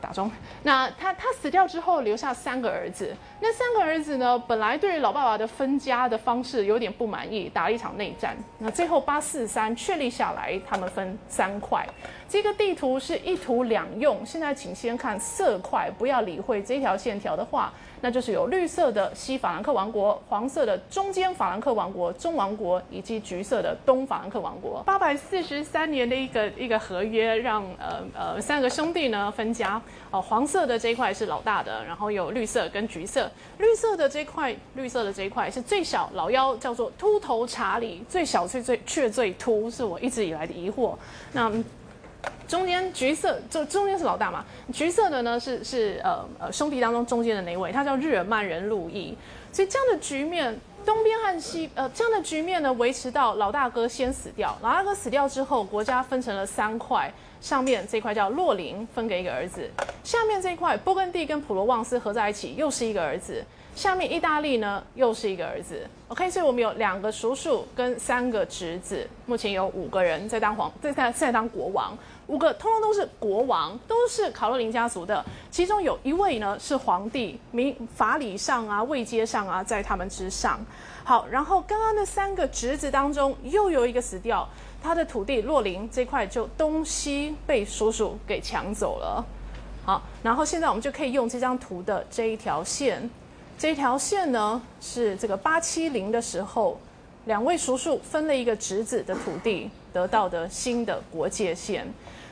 打中。那他他死掉之后留下三个儿子，那三个儿子呢，本来对老爸爸的分家的方式有点不满意，打了一场内战。那最后八四三确立下来，他们分三块。这个地图是一图两用，现在请先看色块，不要理会这条线条的话。那就是有绿色的西法兰克王国，黄色的中间法兰克王国、中王国，以及橘色的东法兰克王国。八百四十三年的一个一个合约，让呃呃三个兄弟呢分家。哦，黄色的这一块是老大的，然后有绿色跟橘色。绿色的这块，绿色的这一块是最小，老幺叫做秃头查理，最小最最却最秃，是我一直以来的疑惑。那。中间橘色，就中间是老大嘛？橘色的呢是是呃呃兄弟当中中间的那位？他叫日耳曼人路易。所以这样的局面，东边和西呃这样的局面呢，维持到老大哥先死掉。老大哥死掉之后，国家分成了三块，上面这块叫洛林，分给一个儿子；下面这一块波根第跟普罗旺斯合在一起，又是一个儿子；下面意大利呢，又是一个儿子。OK，所以我们有两个叔叔跟三个侄子，目前有五个人在当皇，在在在当国王。五个通通都是国王，都是卡洛琳家族的。其中有一位呢是皇帝，名法理上啊、位阶上啊，在他们之上。好，然后刚刚那三个侄子当中又有一个死掉，他的土地洛林这块就东西被叔叔给抢走了。好，然后现在我们就可以用这张图的这一条线，这条线呢是这个八七零的时候，两位叔叔分了一个侄子的土地得到的新的国界线。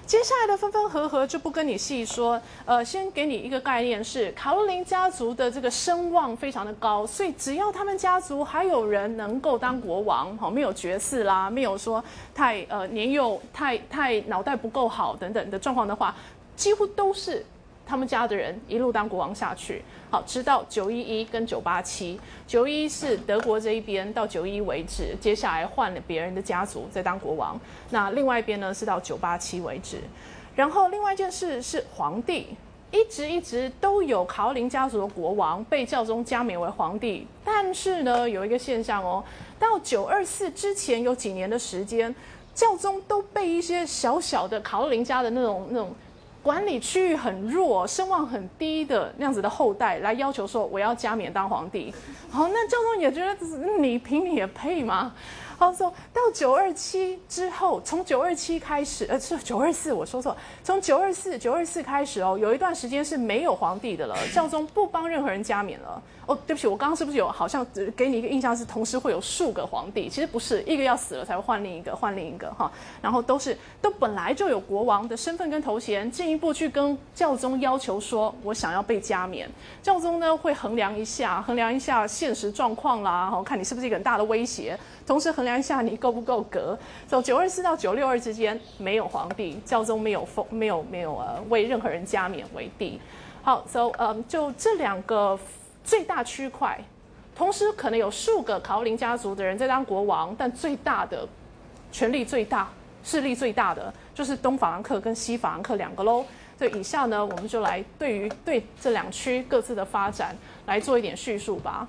接下来的分分合合就不跟你细说，呃，先给你一个概念是，卡洛琳家族的这个声望非常的高，所以只要他们家族还有人能够当国王，好，没有绝嗣啦，没有说太呃年幼、太太脑袋不够好等等的状况的话，几乎都是。他们家的人一路当国王下去，好，直到九一一跟九八七，九一是德国这一边到九一为止，接下来换了别人的家族在当国王。那另外一边呢是到九八七为止。然后另外一件事是皇帝一直一直都有卡奥林家族的国王被教宗加冕为皇帝，但是呢有一个现象哦，到九二四之前有几年的时间，教宗都被一些小小的卡奥林家的那种那种。管理区域很弱、声望很低的那样子的后代来要求说我要加冕当皇帝，好，那教宗也觉得你凭你也配吗？好，说到九二七之后，从九二七开始，呃，是九二四，我说错，从九二四九二四开始哦，有一段时间是没有皇帝的了，教宗不帮任何人加冕了。哦，对不起，我刚刚是不是有好像给你一个印象是同时会有数个皇帝？其实不是，一个要死了才会换另一个，换另一个哈。然后都是都本来就有国王的身份跟头衔，进一步去跟教宗要求说，我想要被加冕。教宗呢会衡量一下，衡量一下现实状况啦，好看你是不是一个很大的威胁，同时衡量一下你够不够格。走九二四到九六二之间没有皇帝，教宗没有封，没有没有呃为任何人加冕为帝。好，so 嗯，就这两个。最大区块，同时可能有数个考林家族的人在当国王，但最大的权力最大、势力最大的就是东法兰克跟西法兰克两个喽。所以以下呢，我们就来对于对这两区各自的发展来做一点叙述吧。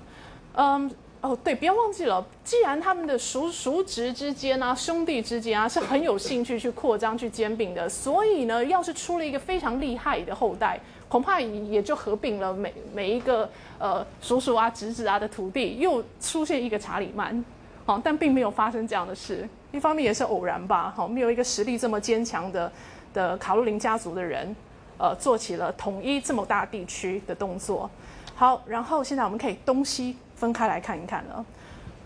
嗯，哦，对，不要忘记了，既然他们的叔叔侄之间啊、兄弟之间啊是很有兴趣去扩张、去兼并的，所以呢，要是出了一个非常厉害的后代。恐怕也就合并了每每一个呃叔叔啊侄子啊的土地，又出现一个查理曼，好，但并没有发生这样的事。一方面也是偶然吧，好，没有一个实力这么坚强的的卡洛琳家族的人，呃，做起了统一这么大地区的动作。好，然后现在我们可以东西分开来看一看了。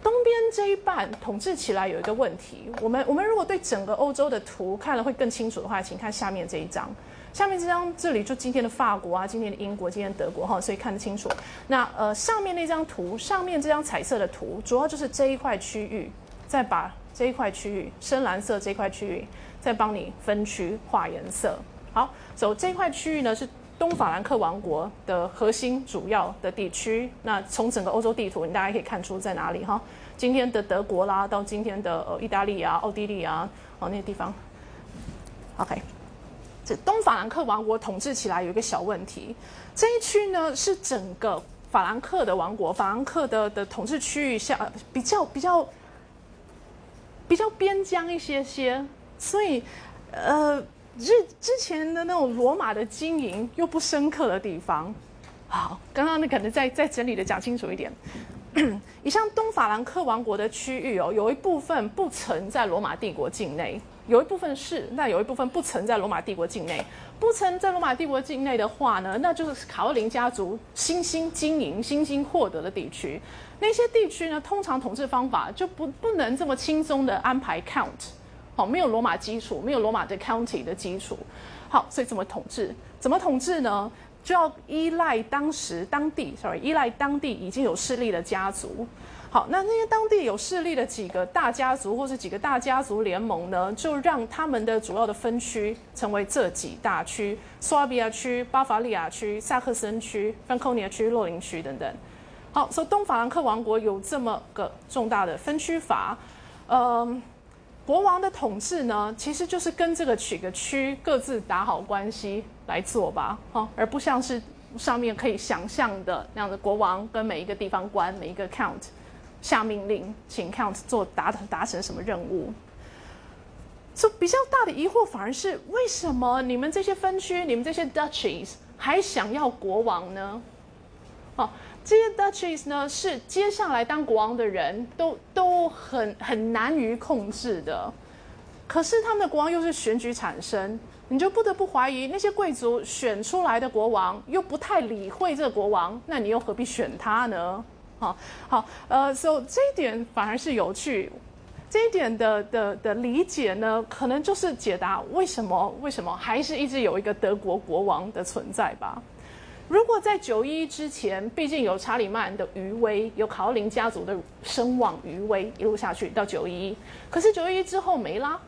东边这一半统治起来有一个问题，我们我们如果对整个欧洲的图看了会更清楚的话，请看下面这一张。下面这张这里就今天的法国啊，今天的英国，今天德国哈，所以看得清楚。那呃上面那张图，上面这张彩色的图，主要就是这一块区域，再把这一块区域深蓝色这块区域，再帮你分区画颜色。好，走这块区域呢是东法兰克王国的核心主要的地区。那从整个欧洲地图，你大家可以看出在哪里哈？今天的德国啦，到今天的呃意大利啊、奥地利啊，哦那些地方。OK。这东法兰克王国统治起来有一个小问题，这一区呢是整个法兰克的王国，法兰克的的统治区域下比较比较比较边疆一些些，所以呃之之前的那种罗马的经营又不深刻的地方。好，刚刚那可能再再整理的讲清楚一点。以上东法兰克王国的区域哦，有一部分不曾在罗马帝国境内，有一部分是，那有一部分不曾在罗马帝国境内。不曾在罗马帝国境内的话呢，那就是卡洛林家族新兴经营、新兴获得的地区。那些地区呢，通常统治方法就不不能这么轻松的安排 count，好，没有罗马基础，没有罗马的 county 的基础。好，所以怎么统治？怎么统治呢？就要依赖当时当地，sorry，依赖当地已经有势力的家族。好，那那些当地有势力的几个大家族，或是几个大家族联盟呢，就让他们的主要的分区成为这几大区：苏瓦比亚区、巴伐利亚区、萨克森区、芬科尼亚区、洛林区等等。好，所以东法兰克王国有这么个重大的分区法。嗯，国王的统治呢，其实就是跟这个几个区各自打好关系。来做吧，哈，而不像是上面可以想象的那样的国王跟每一个地方官、每一个 count 下命令，请 count 做达达成什么任务。所以比较大的疑惑反而是，为什么你们这些分区、你们这些 duchies 还想要国王呢？哦，这些 duchies 呢，是接下来当国王的人都都很很难于控制的，可是他们的国王又是选举产生。你就不得不怀疑那些贵族选出来的国王又不太理会这个国王，那你又何必选他呢？好，好，呃，所以这一点反而是有趣，这一点的的的理解呢，可能就是解答为什么为什么还是一直有一个德国国王的存在吧。如果在九一之前，毕竟有查理曼的余威，有考林家族的声望余威，一路下去到九一，可是九一之后没啦。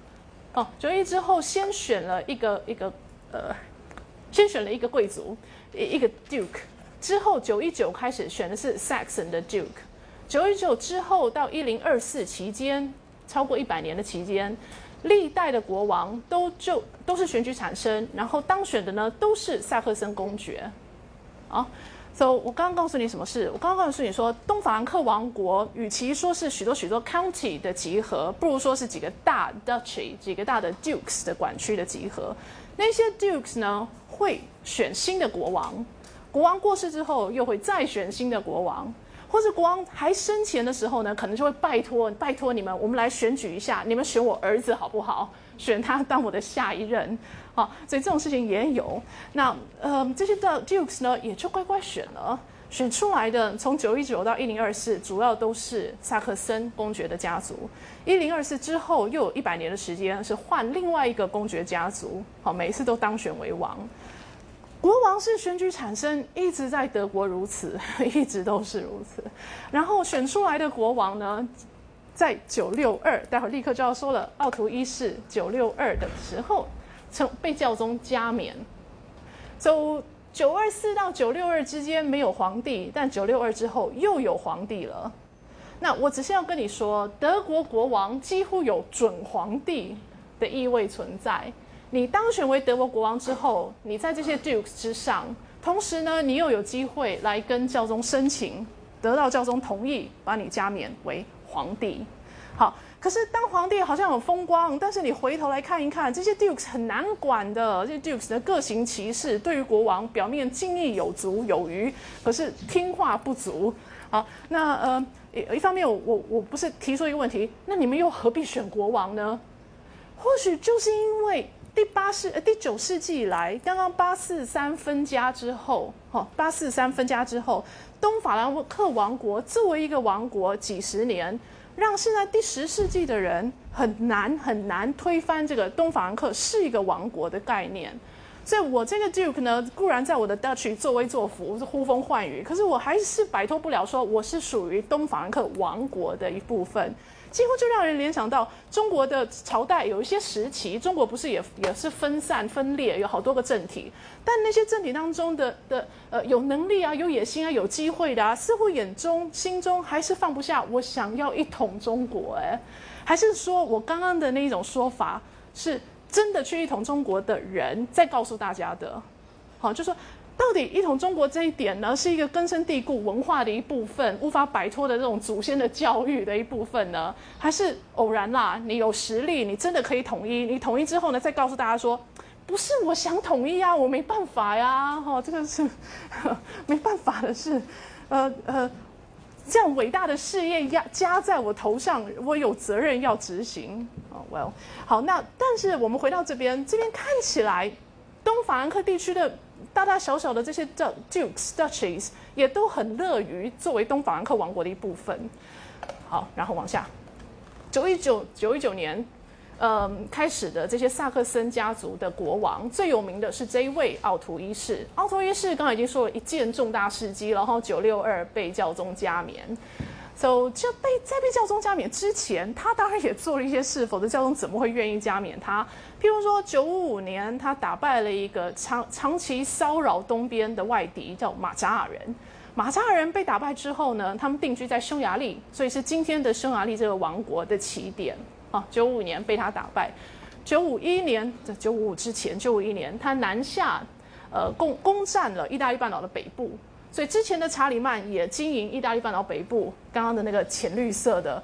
哦，九一之后先选了一个一个呃，先选了一个贵族，一一个 duke，之后九一九开始选的是 Saxon 的 duke，九一九之后到一零二四期间，超过一百年的期间，历代的国王都就都是选举产生，然后当选的呢都是萨克森公爵，啊。so, 我刚刚告诉你什么事？我刚刚告诉你说，东法兰克王国与其说是许多许多 county 的集合，不如说是几个大 duchy、几个大的 dukes 的管区的集合。那些 dukes 呢，会选新的国王，国王过世之后，又会再选新的国王，或者国王还生前的时候呢，可能就会拜托拜托你们，我们来选举一下，你们选我儿子好不好？选他当我的下一任。好，所以这种事情也有。那呃，这些的 dukes 呢，也就乖乖选了。选出来的，从九一九到一零二四，主要都是萨克森公爵的家族。一零二四之后，又有一百年的时间是换另外一个公爵家族。好，每一次都当选为王。国王是选举产生，一直在德国如此，一直都是如此。然后选出来的国王呢，在九六二，待会儿立刻就要说了，奥图一世九六二的时候。成被教宗加冕，走九二四到九六二之间没有皇帝，但九六二之后又有皇帝了。那我只是要跟你说，德国国王几乎有准皇帝的意味存在。你当选为德国国王之后，你在这些 dukes 之上，同时呢，你又有机会来跟教宗申请，得到教宗同意，把你加冕为皇帝。好。可是当皇帝好像很风光，但是你回头来看一看，这些 dukes 很难管的，这些 dukes 的各行其事，对于国王表面敬意有足有余，可是听话不足。好，那呃一方面我我我不是提出一个问题，那你们又何必选国王呢？或许就是因为第八世呃第九世纪以来，刚刚八四三分家之后，哈八四三分家之后，东法兰克王国作为一个王国几十年。让现在第十世纪的人很难很难推翻这个东法兰克是一个王国的概念，所以我这个 Duke 呢，固然在我的 Dutch 作威作福，是呼风唤雨，可是我还是摆脱不了说我是属于东法兰克王国的一部分。几乎就让人联想到中国的朝代有一些时期，中国不是也也是分散分裂，有好多个政体，但那些政体当中的的呃有能力啊、有野心啊、有机会的啊，似乎眼中心中还是放不下我想要一统中国，哎，还是说我刚刚的那一种说法是真的去一统中国的人在告诉大家的，好，就说。到底一统中国这一点呢，是一个根深蒂固文化的一部分，无法摆脱的这种祖先的教育的一部分呢，还是偶然啦？你有实力，你真的可以统一？你统一之后呢，再告诉大家说，不是我想统一啊，我没办法呀，哈，这个是 没办法的事，呃呃，这样伟大的事业压加在我头上，我有责任要执行。哦，Well，好，那但是我们回到这边，这边看起来东法兰克地区的大大小小的这些 dukes duchies 也都很乐于作为东法兰克王国的一部分。好，然后往下，九一九九一九年。嗯，开始的这些萨克森家族的国王最有名的是这一位奥图一世。奥图一世刚刚已经说了一件重大事迹，然后九六二被教宗加冕。So 就被在被教宗加冕之前，他当然也做了一些事，否则教宗怎么会愿意加冕他？譬如说，九五五年他打败了一个长长期骚扰东边的外敌，叫马扎尔人。马扎尔人被打败之后呢，他们定居在匈牙利，所以是今天的匈牙利这个王国的起点。啊，九五年被他打败，九五一年在九五五之前，九五一年他南下，呃，攻攻占了意大利半岛的北部，所以之前的查理曼也经营意大利半岛北部。刚刚的那个浅绿色的，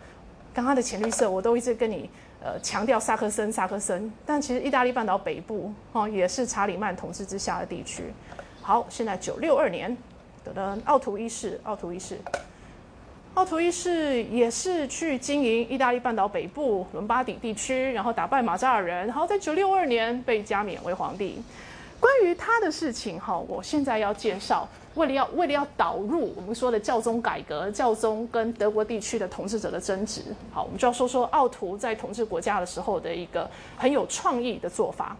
刚刚的浅绿色，我都一直跟你呃强调萨克森，萨克森，但其实意大利半岛北部哦也是查理曼统治之下的地区。好，现在九六二年，得了奥图一世，奥图一世。奥图一世也是去经营意大利半岛北部伦巴底地区，然后打败马扎尔人，然后在九六二年被加冕为皇帝。关于他的事情，哈，我现在要介绍，为了要为了要导入我们说的教宗改革，教宗跟德国地区的统治者的争执，好，我们就要说说奥图在统治国家的时候的一个很有创意的做法。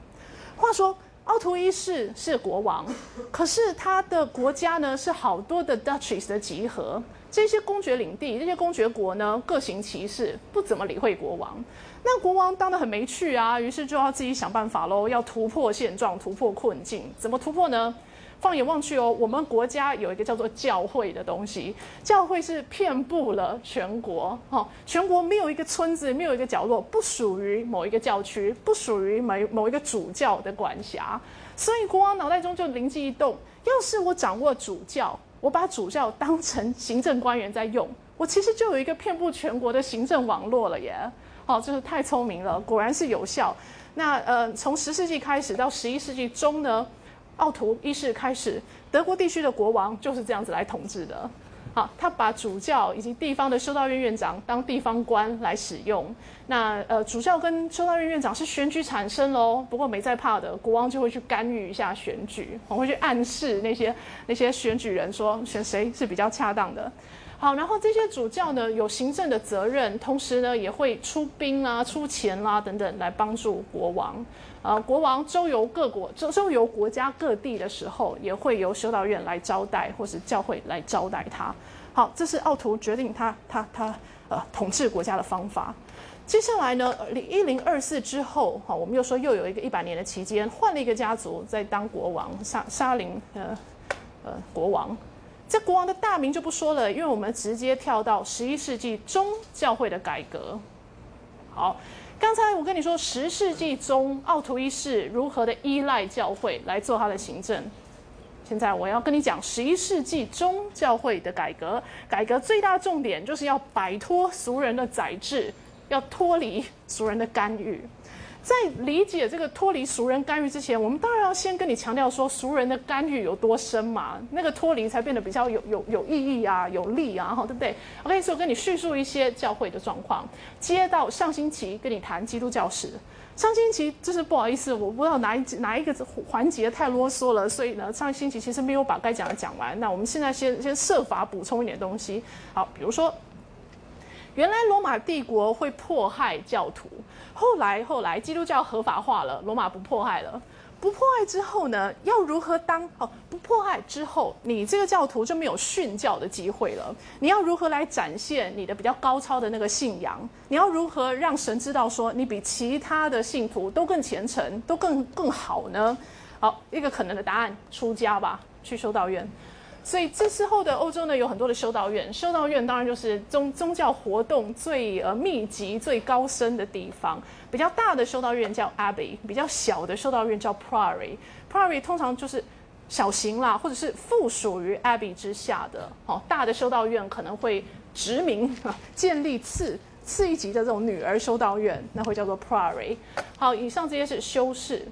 话说。奥图一世是国王，可是他的国家呢是好多的 duchies 的集合，这些公爵领地、这些公爵国呢各行其事，不怎么理会国王。那国王当得很没趣啊，于是就要自己想办法喽，要突破现状、突破困境。怎么突破呢？放眼望去哦，我们国家有一个叫做教会的东西，教会是遍布了全国，哈，全国没有一个村子，没有一个角落不属于某一个教区，不属于某某一个主教的管辖。所以国王脑袋中就灵机一动，要是我掌握主教，我把主教当成行政官员在用，我其实就有一个遍布全国的行政网络了耶！哦，就是太聪明了，果然是有效。那呃，从十世纪开始到十一世纪中呢？奥图一世开始，德国地区的国王就是这样子来统治的。好，他把主教以及地方的修道院院长当地方官来使用。那呃，主教跟修道院院长是选举产生喽，不过没在怕的，国王就会去干预一下选举，我会去暗示那些那些选举人说选谁是比较恰当的。好，然后这些主教呢有行政的责任，同时呢也会出兵啊、出钱啦等等来帮助国王。呃，国王周游各国，周周游国家各地的时候，也会由修道院来招待，或是教会来招待他。好，这是奥图决定他他他呃统治国家的方法。接下来呢，零一零二四之后，哈，我们又说又有一个一百年的期间，换了一个家族在当国王，沙沙林呃呃国王。这国王的大名就不说了，因为我们直接跳到十一世纪中教会的改革。好。刚才我跟你说，十世纪中奥图一世如何的依赖教会来做他的行政。现在我要跟你讲十一世纪中教会的改革。改革最大重点就是要摆脱俗人的宰制，要脱离俗人的干预。在理解这个脱离俗人干预之前，我们当然要先跟你强调说，俗人的干预有多深嘛？那个脱离才变得比较有有有意义啊，有利啊，哈，对不对？OK，所以我跟你叙述一些教会的状况。接到上星期跟你谈基督教史，上星期就是不好意思，我不知道哪一哪一个环节太啰嗦了，所以呢，上星期其实没有把该讲的讲完。那我们现在先先设法补充一点东西。好，比如说。原来罗马帝国会迫害教徒，后来后来基督教合法化了，罗马不迫害了。不迫害之后呢，要如何当？哦，不迫害之后，你这个教徒就没有训教的机会了。你要如何来展现你的比较高超的那个信仰？你要如何让神知道说你比其他的信徒都更虔诚，都更更好呢？好，一个可能的答案，出家吧，去修道院。所以这时候的欧洲呢，有很多的修道院。修道院当然就是宗宗教活动最呃密集、最高深的地方。比较大的修道院叫 abbey，比较小的修道院叫 priory。priory 通常就是小型啦，或者是附属于 abbey 之下的。哦，大的修道院可能会殖民建立次次一级的这种女儿修道院，那会叫做 priory。好，以上这些是修士。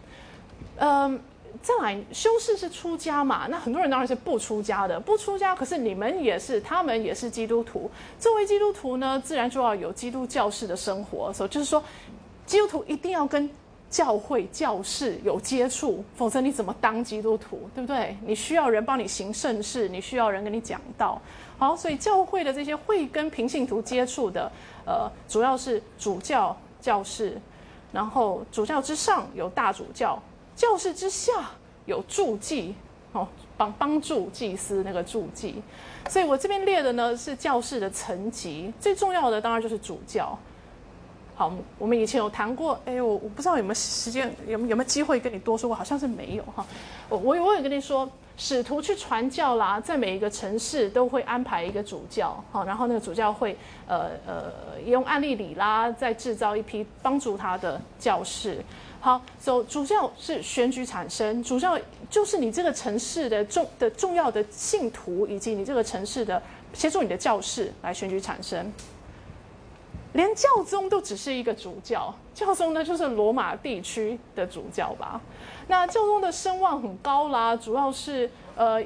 嗯，再来修士是出家嘛？那很多人当然是不出家的，不出家。可是你们也是，他们也是基督徒。作为基督徒呢，自然就要有基督教式的生活。所以就是说，基督徒一定要跟教会教士有接触，否则你怎么当基督徒？对不对？你需要人帮你行圣事，你需要人跟你讲道。好，所以教会的这些会跟平信徒接触的，呃，主要是主教、教士，然后主教之上有大主教。教室之下有助祭，哦，帮帮助祭司那个助祭，所以我这边列的呢是教室的层级，最重要的当然就是主教。好，我们以前有谈过，哎，我我不知道有没有时间，有有没有机会跟你多说过，好像是没有哈。我我我有跟你说，使徒去传教啦，在每一个城市都会安排一个主教，好，然后那个主教会呃呃用案例里啦，再制造一批帮助他的教士。好，所以主教是选举产生，主教就是你这个城市的重的重要的信徒，以及你这个城市的协助你的教士来选举产生。连教宗都只是一个主教，教宗呢就是罗马地区的主教吧？那教宗的声望很高啦，主要是呃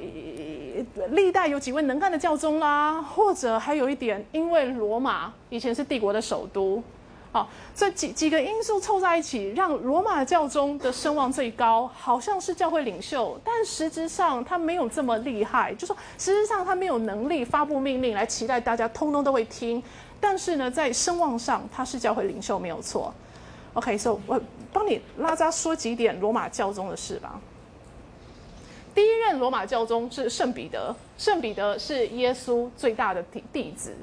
历代有几位能干的教宗啦，或者还有一点，因为罗马以前是帝国的首都。好，这几几个因素凑在一起，让罗马教宗的声望最高，好像是教会领袖，但实质上他没有这么厉害，就说实质上他没有能力发布命令来期待大家通通都会听。但是呢，在声望上他是教会领袖没有错。OK，所以我帮你拉扎说几点罗马教宗的事吧。第一任罗马教宗是圣彼得，圣彼得是耶稣最大的弟弟子。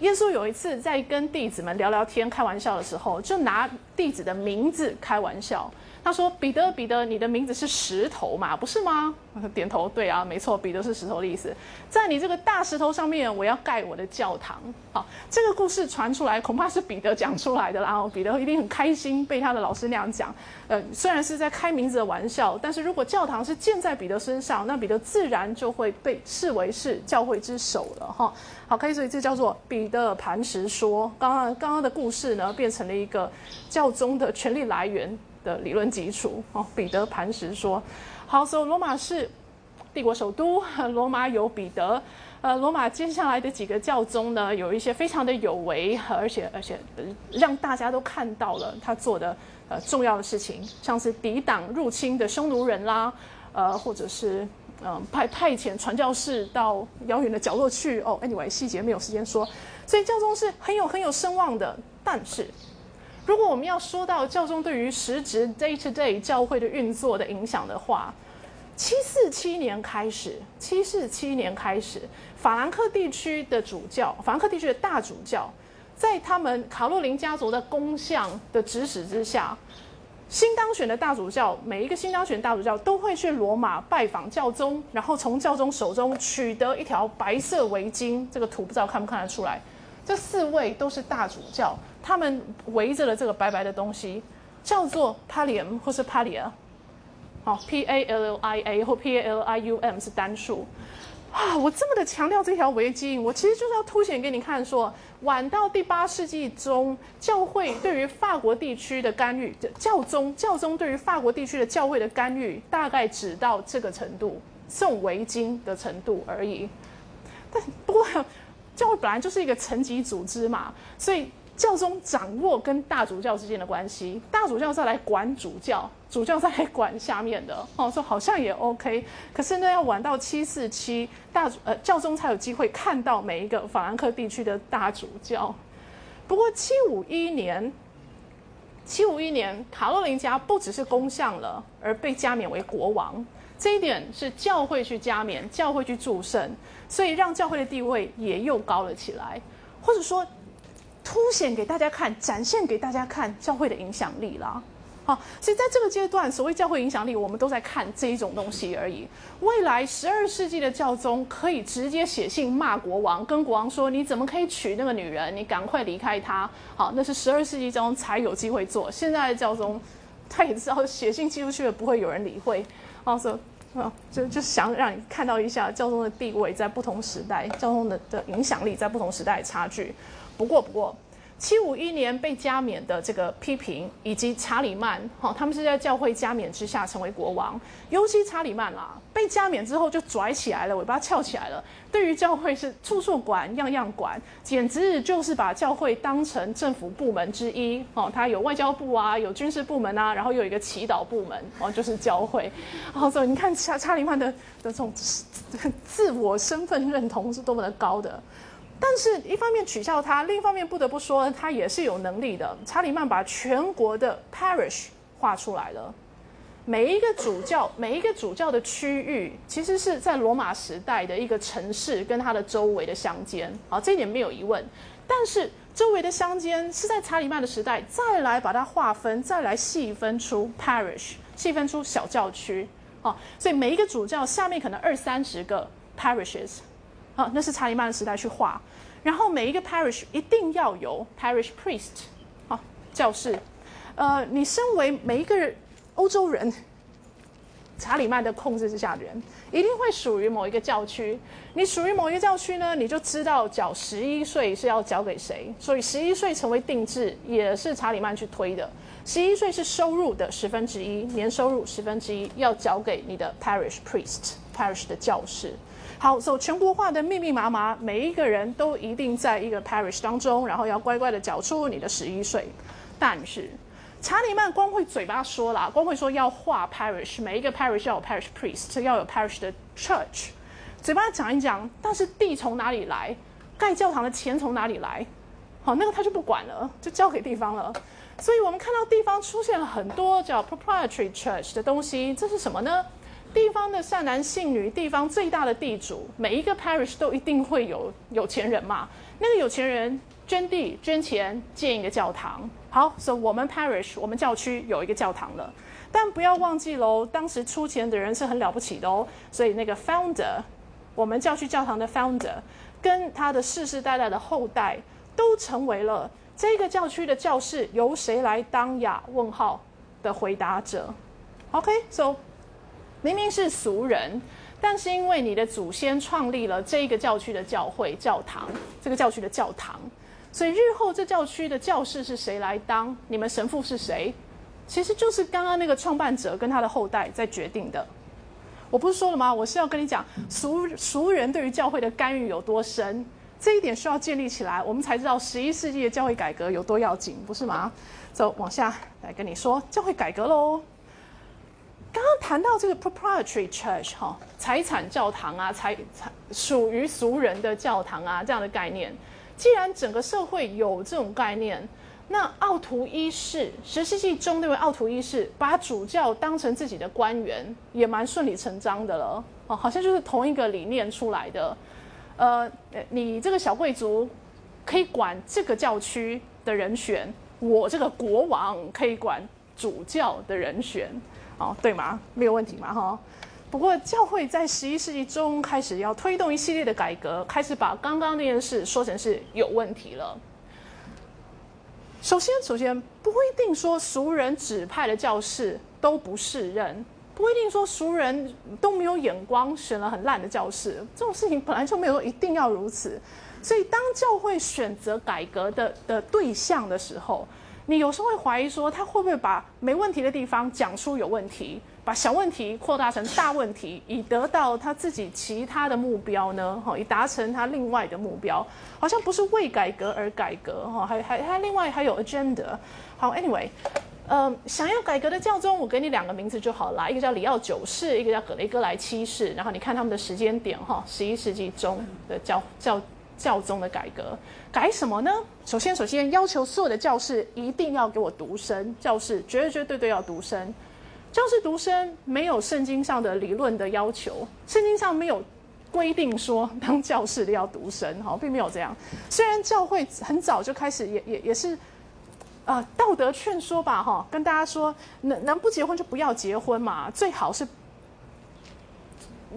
耶稣有一次在跟弟子们聊聊天、开玩笑的时候，就拿弟子的名字开玩笑。他说：“彼得，彼得，你的名字是石头嘛，不是吗？”点头，对啊，没错，彼得是石头的意思。在你这个大石头上面，我要盖我的教堂。好，这个故事传出来，恐怕是彼得讲出来的啦。哦彼得一定很开心，被他的老师那样讲。呃，虽然是在开名字的玩笑，但是如果教堂是建在彼得身上，那彼得自然就会被视为是教会之首了。哈，好，可以，所以这叫做彼得磐石说。刚刚刚刚的故事呢，变成了一个教宗的权力来源。的理论基础哦，彼得磐石说：“好，所以罗马是帝国首都，罗马有彼得。呃，罗马接下来的几个教宗呢，有一些非常的有为，而且而且让大家都看到了他做的呃重要的事情，像是抵挡入侵的匈奴人啦，呃，或者是嗯派派遣传教士到遥远的角落去。哦，anyway，细节没有时间说，所以教宗是很有很有声望的，但是。”如果我们要说到教宗对于实质 day to day 教会的运作的影响的话，七四七年开始，七四七年开始，法兰克地区的主教，法兰克地区的大主教，在他们卡洛琳家族的公相的指使之下，新当选的大主教，每一个新当选大主教都会去罗马拜访教宗，然后从教宗手中取得一条白色围巾。这个图不知道看不看得出来？这四位都是大主教。他们围着了这个白白的东西，叫做 Pallium 或是 Pallia，好，P A L L I A 或 P A L I U M 是单数。啊，我这么的强调这条围巾，我其实就是要凸显给你看，说晚到第八世纪中，教会对于法国地区的干预，教宗教宗对于法国地区的教会的干预，大概只到这个程度，送围巾的程度而已。但不过，教会本来就是一个层级组织嘛，所以。教宗掌握跟大主教之间的关系，大主教再来管主教，主教再来管下面的，哦，说好像也 OK。可是呢，要晚到七四七，大呃教宗才有机会看到每一个法兰克地区的大主教。不过七五一年，七五一年，卡洛琳家不只是攻相了，而被加冕为国王。这一点是教会去加冕，教会去祝圣，所以让教会的地位也又高了起来，或者说。凸显给大家看，展现给大家看教会的影响力啦。好，所以在这个阶段，所谓教会影响力，我们都在看这一种东西而已。未来十二世纪的教宗可以直接写信骂国王，跟国王说：“你怎么可以娶那个女人？你赶快离开她。”好，那是十二世纪教宗才有机会做。现在的教宗他也知道写信寄出去了不会有人理会，哦，所以啊，就就想让你看到一下教宗的地位在不同时代，教宗的的影响力在不同时代的差距。不过，不过，七五一年被加冕的这个批评，以及查理曼，哈，他们是在教会加冕之下成为国王。尤其查理曼啦，被加冕之后就拽起来了，尾巴翘起来了。对于教会是处处管，样样管，简直就是把教会当成政府部门之一。哦，他有外交部啊，有军事部门啊，然后有一个祈祷部门，哦，就是教会。哦，所以你看查查理曼的的这种自我身份认同是多么的高的。但是，一方面取笑他，另一方面不得不说，他也是有能力的。查理曼把全国的 parish 画出来了，每一个主教，每一个主教的区域，其实是在罗马时代的一个城市跟它的周围的乡间。好，这一点没有疑问。但是，周围的乡间是在查理曼的时代再来把它划分，再来细分出 parish，细分出小教区。好，所以每一个主教下面可能二三十个 parishes。好，那是查理曼的时代去画。然后每一个 parish 一定要有 parish priest，啊，教士。呃，你身为每一个欧洲人，查理曼的控制之下的人，一定会属于某一个教区。你属于某一个教区呢，你就知道缴十一岁是要交给谁。所以十一岁成为定制，也是查理曼去推的。十一岁是收入的十分之一，年收入十分之一要交给你的 parish priest，parish 的教士。好，走全国化的密密麻麻，每一个人都一定在一个 parish 当中，然后要乖乖的缴出你的十一税。但是查理曼光会嘴巴说啦，光会说要划 parish，每一个 parish 要有 parish priest，要有 parish 的 church，嘴巴讲一讲，但是地从哪里来，盖教堂的钱从哪里来，好，那个他就不管了，就交给地方了。所以我们看到地方出现了很多叫 proprietary church 的东西，这是什么呢？地方的善男信女，地方最大的地主，每一个 parish 都一定会有有钱人嘛。那个有钱人捐地捐钱建一个教堂。好，所以我们 parish 我们教区有一个教堂了。但不要忘记喽，当时出钱的人是很了不起的哦。所以那个 founder，我们教区教堂的 founder，跟他的世世代代的后代，都成为了这个教区的教士，由谁来当呀？问号的回答者。OK，so。明明是俗人，但是因为你的祖先创立了这个教区的教会教堂，这个教区的教堂，所以日后这教区的教士是谁来当？你们神父是谁？其实就是刚刚那个创办者跟他的后代在决定的。我不是说了吗？我是要跟你讲，俗俗人对于教会的干预有多深，这一点需要建立起来，我们才知道十一世纪的教会改革有多要紧，不是吗？走，往下来跟你说教会改革喽。刚刚谈到这个 proprietary church 哈，财产教堂啊，财财属于俗人的教堂啊，这样的概念。既然整个社会有这种概念，那奥图一世十世纪中那位奥图一世把主教当成自己的官员，也蛮顺理成章的了。哦，好像就是同一个理念出来的。呃，你这个小贵族可以管这个教区的人选，我这个国王可以管主教的人选。哦，对吗？没有问题嘛，哈。不过教会在十一世纪中开始要推动一系列的改革，开始把刚刚那件事说成是有问题了。首先，首先不一定说熟人指派的教士都不是人，不一定说熟人都没有眼光，选了很烂的教士。这种事情本来就没有一定要如此。所以，当教会选择改革的的对象的时候，你有时候会怀疑说，他会不会把没问题的地方讲出有问题，把小问题扩大成大问题，以得到他自己其他的目标呢？哈，以达成他另外的目标，好像不是为改革而改革，哈，还还还另外还有 agenda。好，anyway，呃，想要改革的教宗，我给你两个名字就好了，一个叫里奥九世，一个叫葛雷戈莱七世。然后你看他们的时间点，哈，十一世纪中的教教。教宗的改革改什么呢？首先，首先要求所有的教室一定要给我独身，教室绝绝对对要独身。教室独身没有圣经上的理论的要求，圣经上没有规定说当教室的要独身，哈，并没有这样。虽然教会很早就开始也也也是，呃，道德劝说吧，哈，跟大家说能能不结婚就不要结婚嘛，最好是，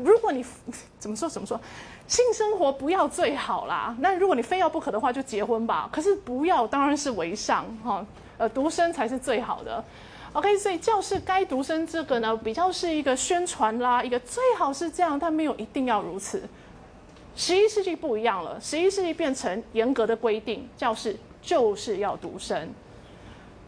如果你怎么说怎么说。性生活不要最好啦，那如果你非要不可的话，就结婚吧。可是不要当然是为上哈，呃，独生才是最好的。OK，所以教室该独生这个呢，比较是一个宣传啦，一个最好是这样，但没有一定要如此。十一世纪不一样了，十一世纪变成严格的规定，教室就是要独生。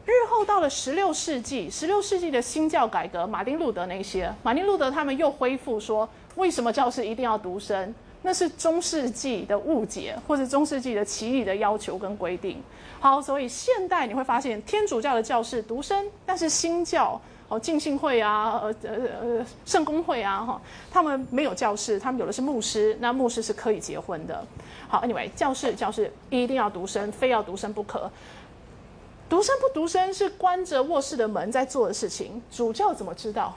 日后到了十六世纪，十六世纪的新教改革，马丁路德那些，马丁路德他们又恢复说，为什么教士一定要独生？那是中世纪的误解，或者中世纪的奇异的要求跟规定。好，所以现代你会发现，天主教的教士独身，但是新教哦，浸信会啊，呃呃呃，圣公会啊，哈，他们没有教士，他们有的是牧师，那牧师是可以结婚的。好，Anyway，教士教士一定要独身，非要独身不可。独身不独身是关着卧室的门在做的事情，主教怎么知道？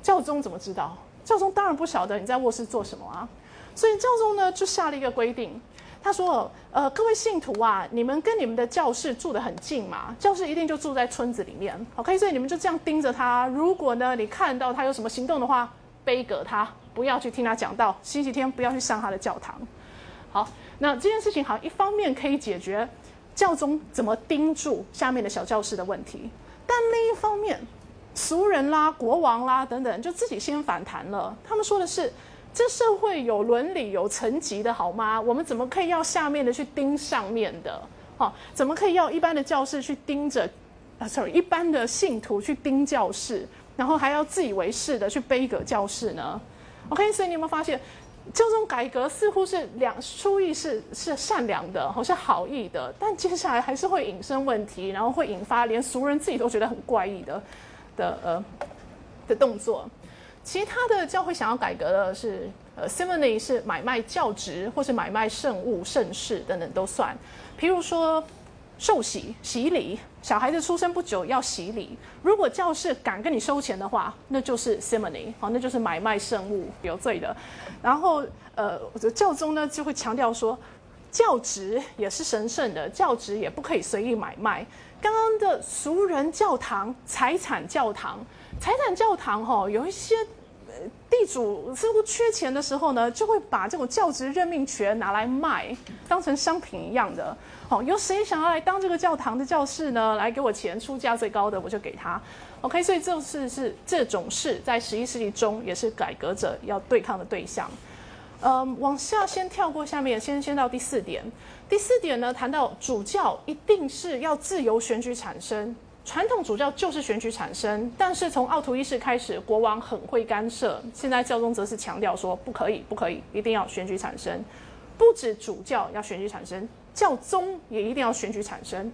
教宗怎么知道？教宗当然不晓得你在卧室做什么啊！所以教宗呢就下了一个规定，他说：“呃，各位信徒啊，你们跟你们的教室住得很近嘛，教室一定就住在村子里面，OK？所以你们就这样盯着他，如果呢你看到他有什么行动的话，背革他，不要去听他讲道，星期天不要去上他的教堂。好，那这件事情好，一方面可以解决。”教宗怎么盯住下面的小教室的问题？但另一方面，俗人啦、国王啦等等，就自己先反弹了。他们说的是：这社会有伦理、有层级的好吗？我们怎么可以要下面的去盯上面的？哦，怎么可以要一般的教室去盯着？啊，sorry，一般的信徒去盯教室，然后还要自以为是的去背个教室呢？OK，所以你有没有发现？教宗改革似乎是良出意是是善良的，好像好意的，但接下来还是会引申问题，然后会引发连俗人自己都觉得很怪异的的呃的动作。其他的教会想要改革的是，呃，simony 是买卖教职或是买卖圣物圣事等等都算，譬如说。受洗洗礼，小孩子出生不久要洗礼。如果教士敢跟你收钱的话，那就是 simony，好，那就是买卖圣物有罪的。然后，呃，教宗呢就会强调说，教职也是神圣的，教职也不可以随意买卖。刚刚的俗人教堂、财产教堂、财产教堂，哈，有一些。地主似乎缺钱的时候呢，就会把这种教职任命权拿来卖，当成商品一样的。好，有谁想要来当这个教堂的教士呢？来给我钱，出价最高的我就给他。OK，所以这是是这种事，在十一世纪中也是改革者要对抗的对象。嗯，往下先跳过下面，先先到第四点。第四点呢，谈到主教一定是要自由选举产生。传统主教就是选举产生，但是从奥图一世开始，国王很会干涉。现在教宗则是强调说，不可以，不可以，一定要选举产生。不止主教要选举产生，教宗也一定要选举产生。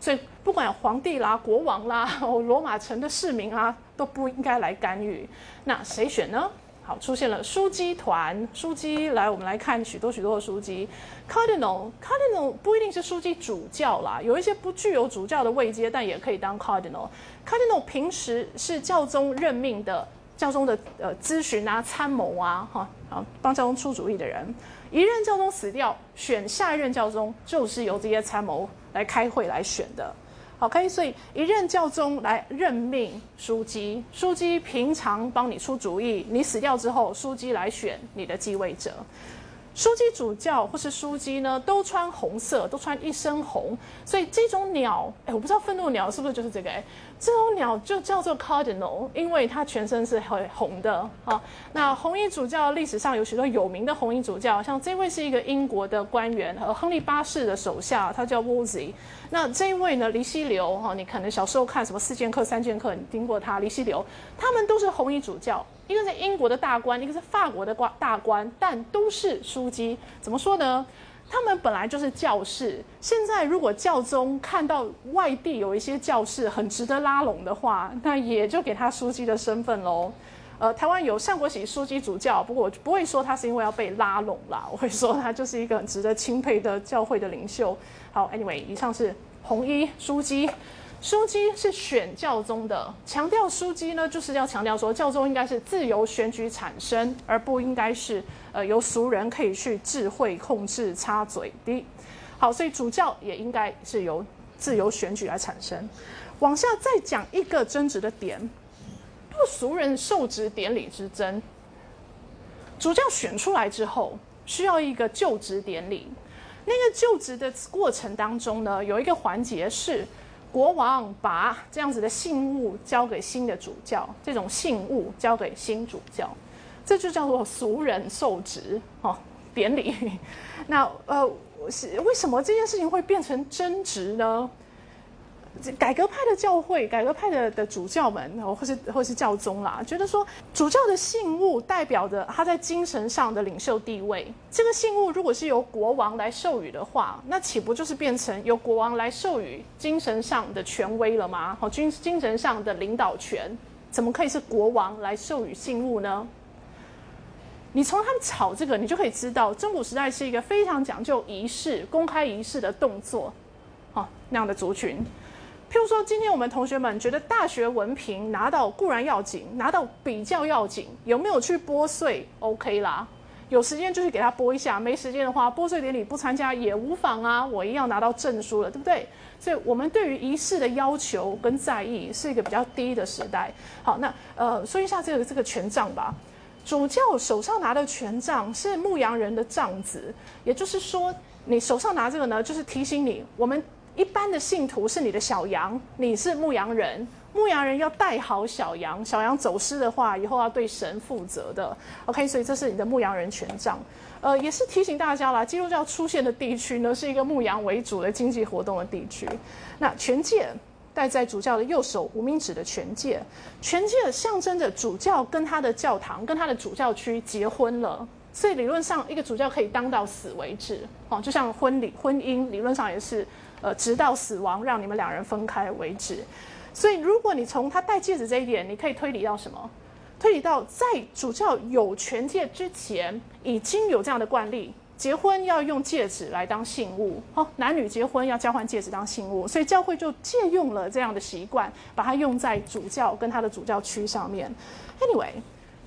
所以，不管皇帝啦、国王啦、罗马城的市民啊，都不应该来干预。那谁选呢？好，出现了枢机团，枢机来，我们来看许多许多的枢机。Cardinal，Cardinal 不一定是枢机主教啦，有一些不具有主教的位阶，但也可以当 Cardinal。Cardinal 平时是教宗任命的，教宗的呃咨询啊、参谋啊，哈，啊帮教宗出主意的人。一任教宗死掉，选下一任教宗，就是由这些参谋来开会来选的。OK，所以一任教宗来任命枢机，枢机平常帮你出主意，你死掉之后，枢机来选你的继位者。枢机主教或是枢机呢，都穿红色，都穿一身红，所以这种鸟，哎，我不知道愤怒鸟是不是就是这个，哎。这种鸟就叫做 cardinal，因为它全身是会红的啊。那红衣主教历史上有许多有名的红衣主教，像这位是一个英国的官员和亨利八世的手下，他叫 Wolsey。那这一位呢，黎西流哈，你可能小时候看什么四剑客、三剑客，你听过他黎西流，他们都是红衣主教，一个是英国的大官，一个是法国的官大官，但都是枢机。怎么说呢？他们本来就是教士，现在如果教宗看到外地有一些教士很值得拉拢的话，那也就给他书记的身份喽。呃，台湾有上国喜书记主教，不过我不会说他是因为要被拉拢啦，我会说他就是一个很值得钦佩的教会的领袖。好，Anyway，以上是红衣书记。枢机是选教宗的，强调枢机呢，就是要强调说教宗应该是自由选举产生，而不应该是呃由俗人可以去智慧控制插嘴的。好，所以主教也应该是由自由选举来产生。往下再讲一个争执的点，不俗人受职典礼之争。主教选出来之后，需要一个就职典礼。那个就职的过程当中呢，有一个环节是。国王把这样子的信物交给新的主教，这种信物交给新主教，这就叫做俗人受职哦。典礼。那呃，是为什么这件事情会变成争执呢？改革派的教会，改革派的的主教们，或是或是教宗啦，觉得说主教的信物代表着他在精神上的领袖地位。这个信物如果是由国王来授予的话，那岂不就是变成由国王来授予精神上的权威了吗？好，精精神上的领导权，怎么可以是国王来授予信物呢？你从他们吵这个，你就可以知道，中古时代是一个非常讲究仪式、公开仪式的动作，好那样的族群。譬如说，今天我们同学们觉得大学文凭拿到固然要紧，拿到比较要紧，有没有去拨穗？OK 啦，有时间就去给他拨一下，没时间的话，拨穗典礼不参加也无妨啊，我一样拿到证书了，对不对？所以，我们对于仪式的要求跟在意是一个比较低的时代。好，那呃，说一下这个这个权杖吧。主教手上拿的权杖是牧羊人的杖子，也就是说，你手上拿这个呢，就是提醒你我们。一般的信徒是你的小羊，你是牧羊人，牧羊人要带好小羊，小羊走失的话，以后要对神负责的。OK，所以这是你的牧羊人权杖。呃，也是提醒大家啦，基督教出现的地区呢，是一个牧羊为主的经济活动的地区。那权戒戴在主教的右手无名指的权戒，权戒象征着主教跟他的教堂、跟他的主教区结婚了。所以理论上，一个主教可以当到死为止。哦，就像婚礼、婚姻，理论上也是。呃，直到死亡让你们两人分开为止。所以，如果你从他戴戒指这一点，你可以推理到什么？推理到在主教有权戒之前，已经有这样的惯例：结婚要用戒指来当信物。哦，男女结婚要交换戒指当信物，所以教会就借用了这样的习惯，把它用在主教跟他的主教区上面。Anyway。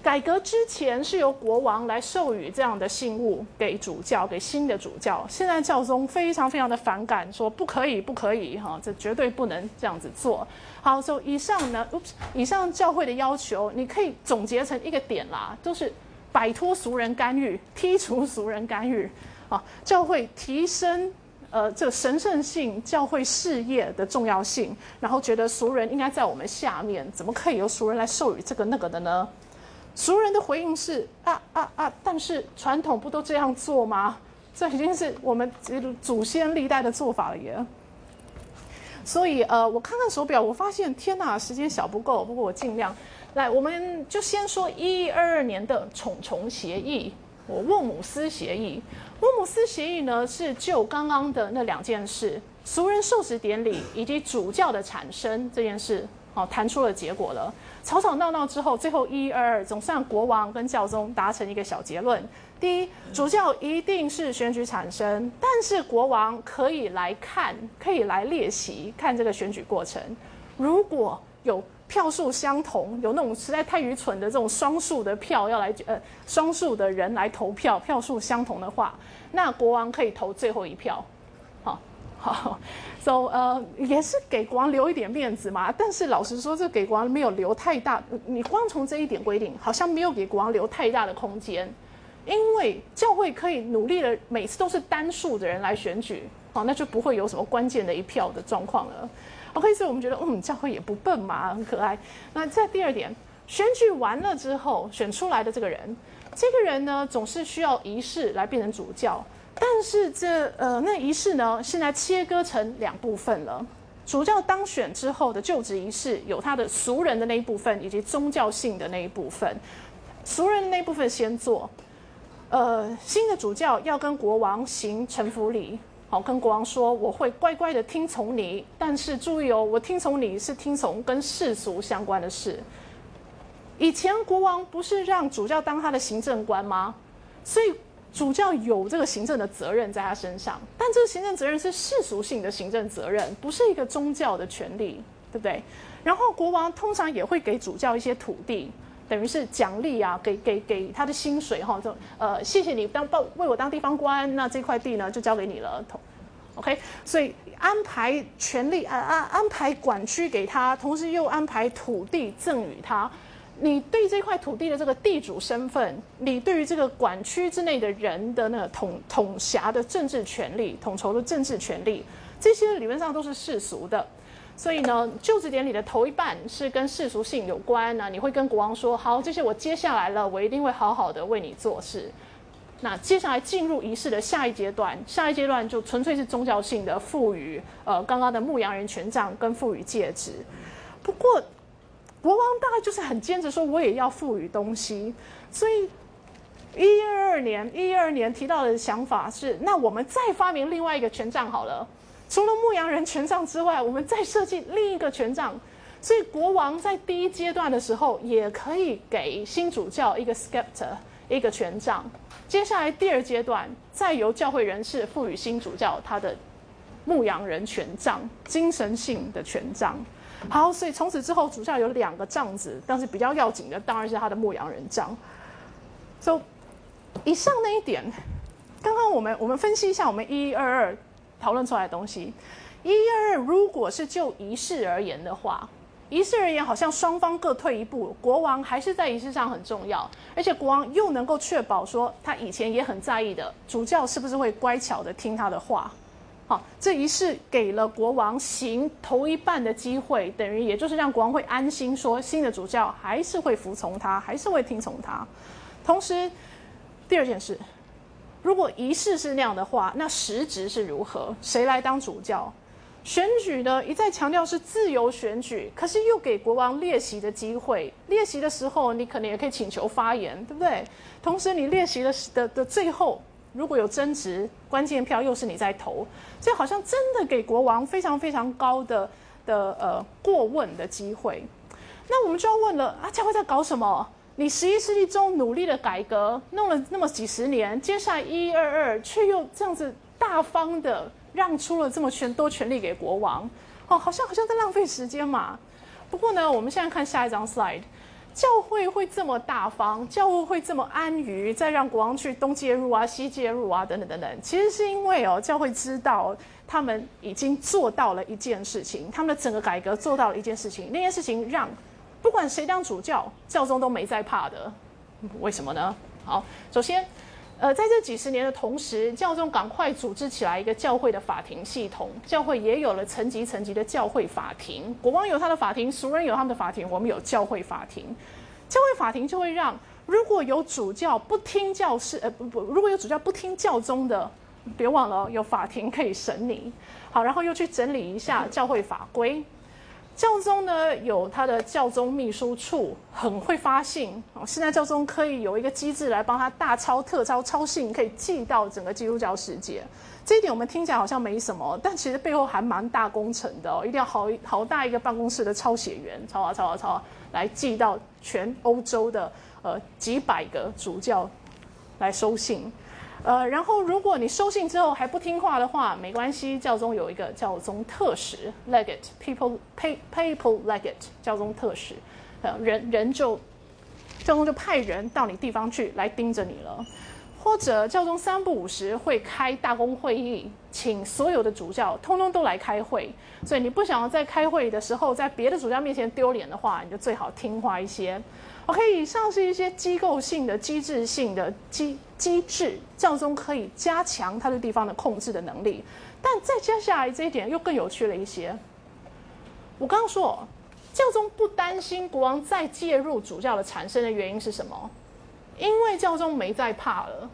改革之前是由国王来授予这样的信物给主教，给新的主教。现在教宗非常非常的反感，说不可以，不可以，哈，这绝对不能这样子做。好，所以以上呢以上教会的要求，你可以总结成一个点啦，就是摆脱俗人干预，剔除俗人干预，啊，教会提升呃这神圣性，教会事业的重要性，然后觉得俗人应该在我们下面，怎么可以由俗人来授予这个那个的呢？俗人的回应是啊啊啊！但是传统不都这样做吗？这已经是我们祖先历代的做法了耶。所以呃，我看看手表，我发现天哪，时间小不够。不过我尽量来，我们就先说一二二年的重重协议，我沃姆斯协议。沃姆斯协议呢，是就刚刚的那两件事，俗人受死典礼以及主教的产生这件事，好谈出了结果了。吵吵闹闹之后，最后一一二二，总算国王跟教宗达成一个小结论：第一，主教一定是选举产生，但是国王可以来看，可以来列席看这个选举过程。如果有票数相同，有那种实在太愚蠢的这种双数的票要来呃双数的人来投票，票数相同的话，那国王可以投最后一票。好，So 呃也是给国王留一点面子嘛，但是老实说，这给国王没有留太大。你光从这一点规定，好像没有给国王留太大的空间，因为教会可以努力的，每次都是单数的人来选举，好，那就不会有什么关键的一票的状况了。OK，所以我们觉得，嗯，教会也不笨嘛，很可爱。那在第二点，选举完了之后，选出来的这个人，这个人呢，总是需要仪式来变成主教。但是这呃那仪式呢，现在切割成两部分了。主教当选之后的就职仪式，有他的俗人的那一部分，以及宗教性的那一部分。俗人那部分先做，呃，新的主教要跟国王行臣服礼，好，跟国王说我会乖乖的听从你。但是注意哦，我听从你是听从跟世俗相关的事。以前国王不是让主教当他的行政官吗？所以。主教有这个行政的责任在他身上，但这个行政责任是世俗性的行政责任，不是一个宗教的权利，对不对？然后国王通常也会给主教一些土地，等于是奖励啊，给给给他的薪水哈，就呃谢谢你当报为我当地方官，那这块地呢就交给你了，OK，所以安排权力啊啊安排管区给他，同时又安排土地赠予他。你对这块土地的这个地主身份，你对于这个管区之内的人的那个统统辖的政治权利、统筹的政治权利，这些理论上都是世俗的。所以呢，就职典礼的头一半是跟世俗性有关呢。你会跟国王说：“好，这些我接下来了，我一定会好好的为你做事。”那接下来进入仪式的下一阶段，下一阶段就纯粹是宗教性的赋予，呃，刚刚的牧羊人权杖跟赋予戒指。不过，国王大概就是很坚持说，我也要赋予东西。所以，一二二年，一二年提到的想法是，那我们再发明另外一个权杖好了。除了牧羊人权杖之外，我们再设计另一个权杖。所以，国王在第一阶段的时候，也可以给新主教一个 scepter，一个权杖。接下来第二阶段，再由教会人士赋予新主教他的牧羊人权杖，精神性的权杖。好，所以从此之后，主教有两个杖子，但是比较要紧的当然是他的牧羊人杖。so 以上那一点，刚刚我们我们分析一下我们一一二二讨论出来的东西。一一二二如果是就仪式而言的话。仪式而言，好像双方各退一步，国王还是在仪式上很重要，而且国王又能够确保说他以前也很在意的主教是不是会乖巧的听他的话。好，这仪式给了国王行头一半的机会，等于也就是让国王会安心说新的主教还是会服从他，还是会听从他。同时，第二件事，如果仪式是那样的话，那实质是如何？谁来当主教？选举呢，一再强调是自由选举，可是又给国王列席的机会。列席的时候，你可能也可以请求发言，对不对？同时，你列席的的的最后，如果有争执，关键票又是你在投，所以好像真的给国王非常非常高的的呃过问的机会。那我们就要问了啊，教会在搞什么？你十一世纪中努力的改革，弄了那么几十年，接下来一二二，却又这样子大方的。让出了这么权多权力给国王，哦，好像好像在浪费时间嘛。不过呢，我们现在看下一张 slide，教会会这么大方，教会会这么安于再让国王去东介入啊、西介入啊等等等等，其实是因为哦，教会知道他们已经做到了一件事情，他们的整个改革做到了一件事情，那件事情让不管谁当主教，教宗都没在怕的。为什么呢？好，首先。呃，在这几十年的同时，教宗赶快组织起来一个教会的法庭系统，教会也有了层级层级的教会法庭。国王有他的法庭，俗人有他们的法庭，我们有教会法庭。教会法庭就会让，如果有主教不听教士，呃不不，如果有主教不听教宗的，别忘了有法庭可以审你。好，然后又去整理一下教会法规。教宗呢有他的教宗秘书处，很会发信哦。现在教宗可以有一个机制来帮他大抄特抄抄信，可以寄到整个基督教世界。这一点我们听起来好像没什么，但其实背后还蛮大工程的哦。一定要好好大一个办公室的抄写员，抄啊抄啊抄啊，来寄到全欧洲的呃几百个主教来收信。呃，然后如果你收信之后还不听话的话，没关系，教宗有一个教宗特使 （legate），people papal legate，教宗特使，呃，人人就教宗就派人到你地方去来盯着你了，或者教宗三不五时会开大公会议，请所有的主教通通都来开会，所以你不想要在开会的时候在别的主教面前丢脸的话，你就最好听话一些。OK，以上是一些机构性的、机制性的机机制，教宗可以加强他对地方的控制的能力。但再接下来这一点又更有趣了一些。我刚刚说，教宗不担心国王再介入主教的产生的原因是什么？因为教宗没再怕了。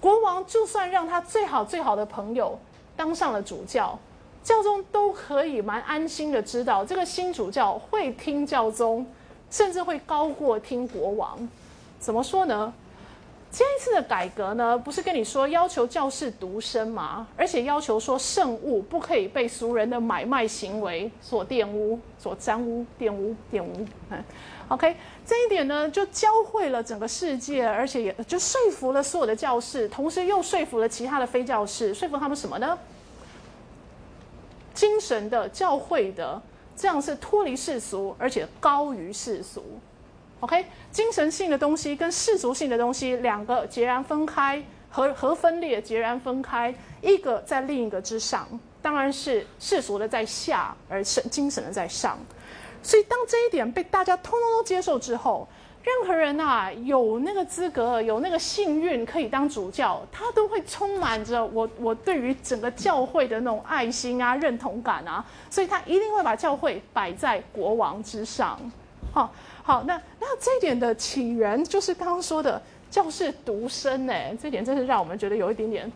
国王就算让他最好最好的朋友当上了主教，教宗都可以蛮安心的知道，这个新主教会听教宗。甚至会高过听国王，怎么说呢？这一次的改革呢，不是跟你说要求教士独身吗？而且要求说圣物不可以被俗人的买卖行为所玷污、所沾污、玷污、玷污。嗯，OK，这一点呢，就教会了整个世界，而且也就说服了所有的教士，同时又说服了其他的非教士，说服他们什么呢？精神的、教会的。这样是脱离世俗，而且高于世俗。OK，精神性的东西跟世俗性的东西两个截然分开，和和分裂截然分开，一个在另一个之上，当然是世俗的在下，而神精神的在上。所以当这一点被大家通通都接受之后。任何人呐，有那个资格，有那个幸运可以当主教，他都会充满着我我对于整个教会的那种爱心啊、认同感啊，所以他一定会把教会摆在国王之上。好，好，那那这一点的起源就是刚刚说的，教士独身呢，这点真是让我们觉得有一点点。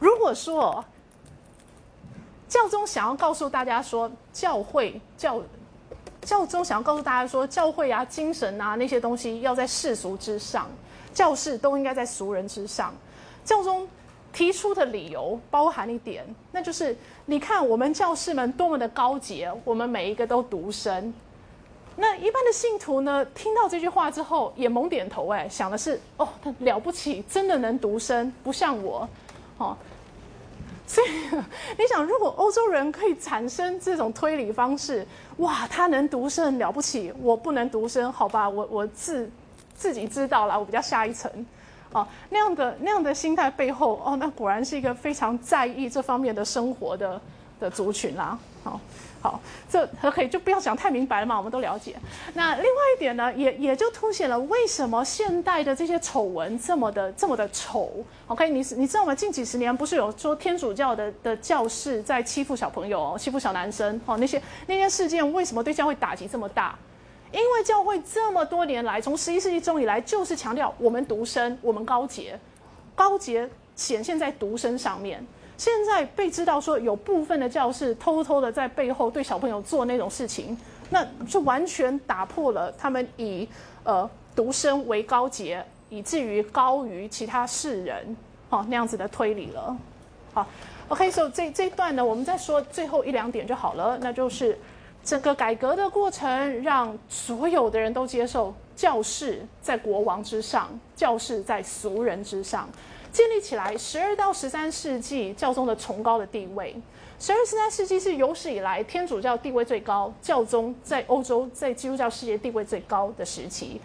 如果说教宗想要告诉大家说，教会教教宗想要告诉大家说，教会啊、精神啊那些东西要在世俗之上，教士都应该在俗人之上。教宗提出的理由包含一点，那就是你看我们教士们多么的高洁，我们每一个都独身。那一般的信徒呢，听到这句话之后也猛点头，哎，想的是哦，他了不起，真的能独身，不像我，哦。所以你想，如果欧洲人可以产生这种推理方式，哇，他能独身了不起，我不能独身，好吧，我我自自己知道了，我比较下一层，哦，那样的那样的心态背后，哦，那果然是一个非常在意这方面的生活的的族群啦，好。好，这 OK 就不要讲太明白了嘛，我们都了解。那另外一点呢，也也就凸显了为什么现代的这些丑闻这么的这么的丑。OK，你你知道吗？近几十年不是有说天主教的的教士在欺负小朋友、欺负小男生？哦，那些那些事件为什么对教会打击这么大？因为教会这么多年来，从十一世纪中以来，就是强调我们独身，我们高洁，高洁显现在独身上面。现在被知道说有部分的教士偷偷的在背后对小朋友做那种事情，那就完全打破了他们以呃独身为高洁，以至于高于其他世人哦那样子的推理了。好，OK，所以这这一段呢，我们再说最后一两点就好了，那就是整个改革的过程，让所有的人都接受教士在国王之上，教士在俗人之上。建立起来，十二到十三世纪教宗的崇高的地位。十二、十三世纪是有史以来天主教地位最高，教宗在欧洲在基督教世界地位最高的时期。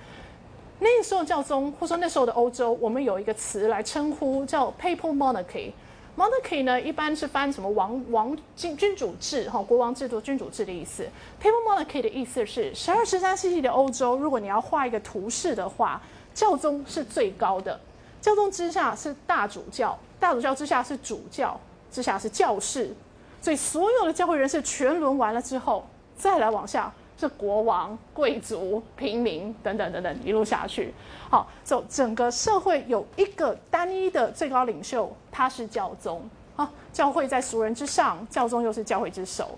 那个时候教宗，或者说那时候的欧洲，我们有一个词来称呼，叫 Papal Monarchy。Monarchy 呢，一般是翻什么王王君君主制，哈，国王制度、君主制的意思。Papal Monarchy 的意思是，十二、十三世纪的欧洲，如果你要画一个图示的话，教宗是最高的。教宗之下是大主教，大主教之下是主教，之下是教士，所以所有的教会人士全轮完了之后，再来往下是国王、贵族、平民等等等等一路下去。好，走整个社会有一个单一的最高领袖，他是教宗啊。教会在俗人之上，教宗又是教会之首。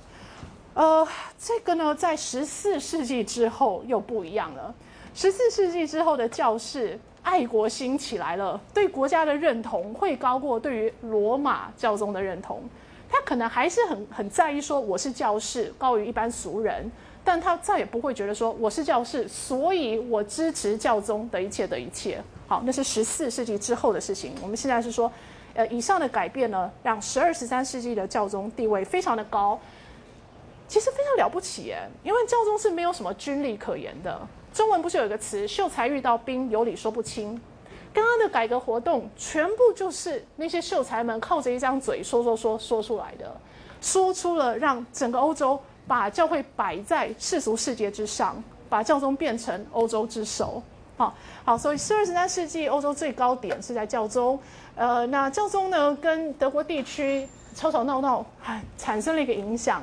呃，这个呢，在十四世纪之后又不一样了。十四世纪之后的教士。爱国心起来了，对国家的认同会高过对于罗马教宗的认同。他可能还是很很在意说我是教士高于一般俗人，但他再也不会觉得说我是教士，所以我支持教宗的一切的一切。好，那是十四世纪之后的事情。我们现在是说，呃，以上的改变呢，让十二、十三世纪的教宗地位非常的高，其实非常了不起耶，因为教宗是没有什么军力可言的。中文不是有一个词“秀才遇到兵，有理说不清”。刚刚的改革活动全部就是那些秀才们靠着一张嘴说说说说出来的，说出了让整个欧洲把教会摆在世俗世界之上，把教宗变成欧洲之首。好，好，所以十二、十三世纪欧洲最高点是在教宗。呃，那教宗呢，跟德国地区吵吵闹闹，哎，产生了一个影响。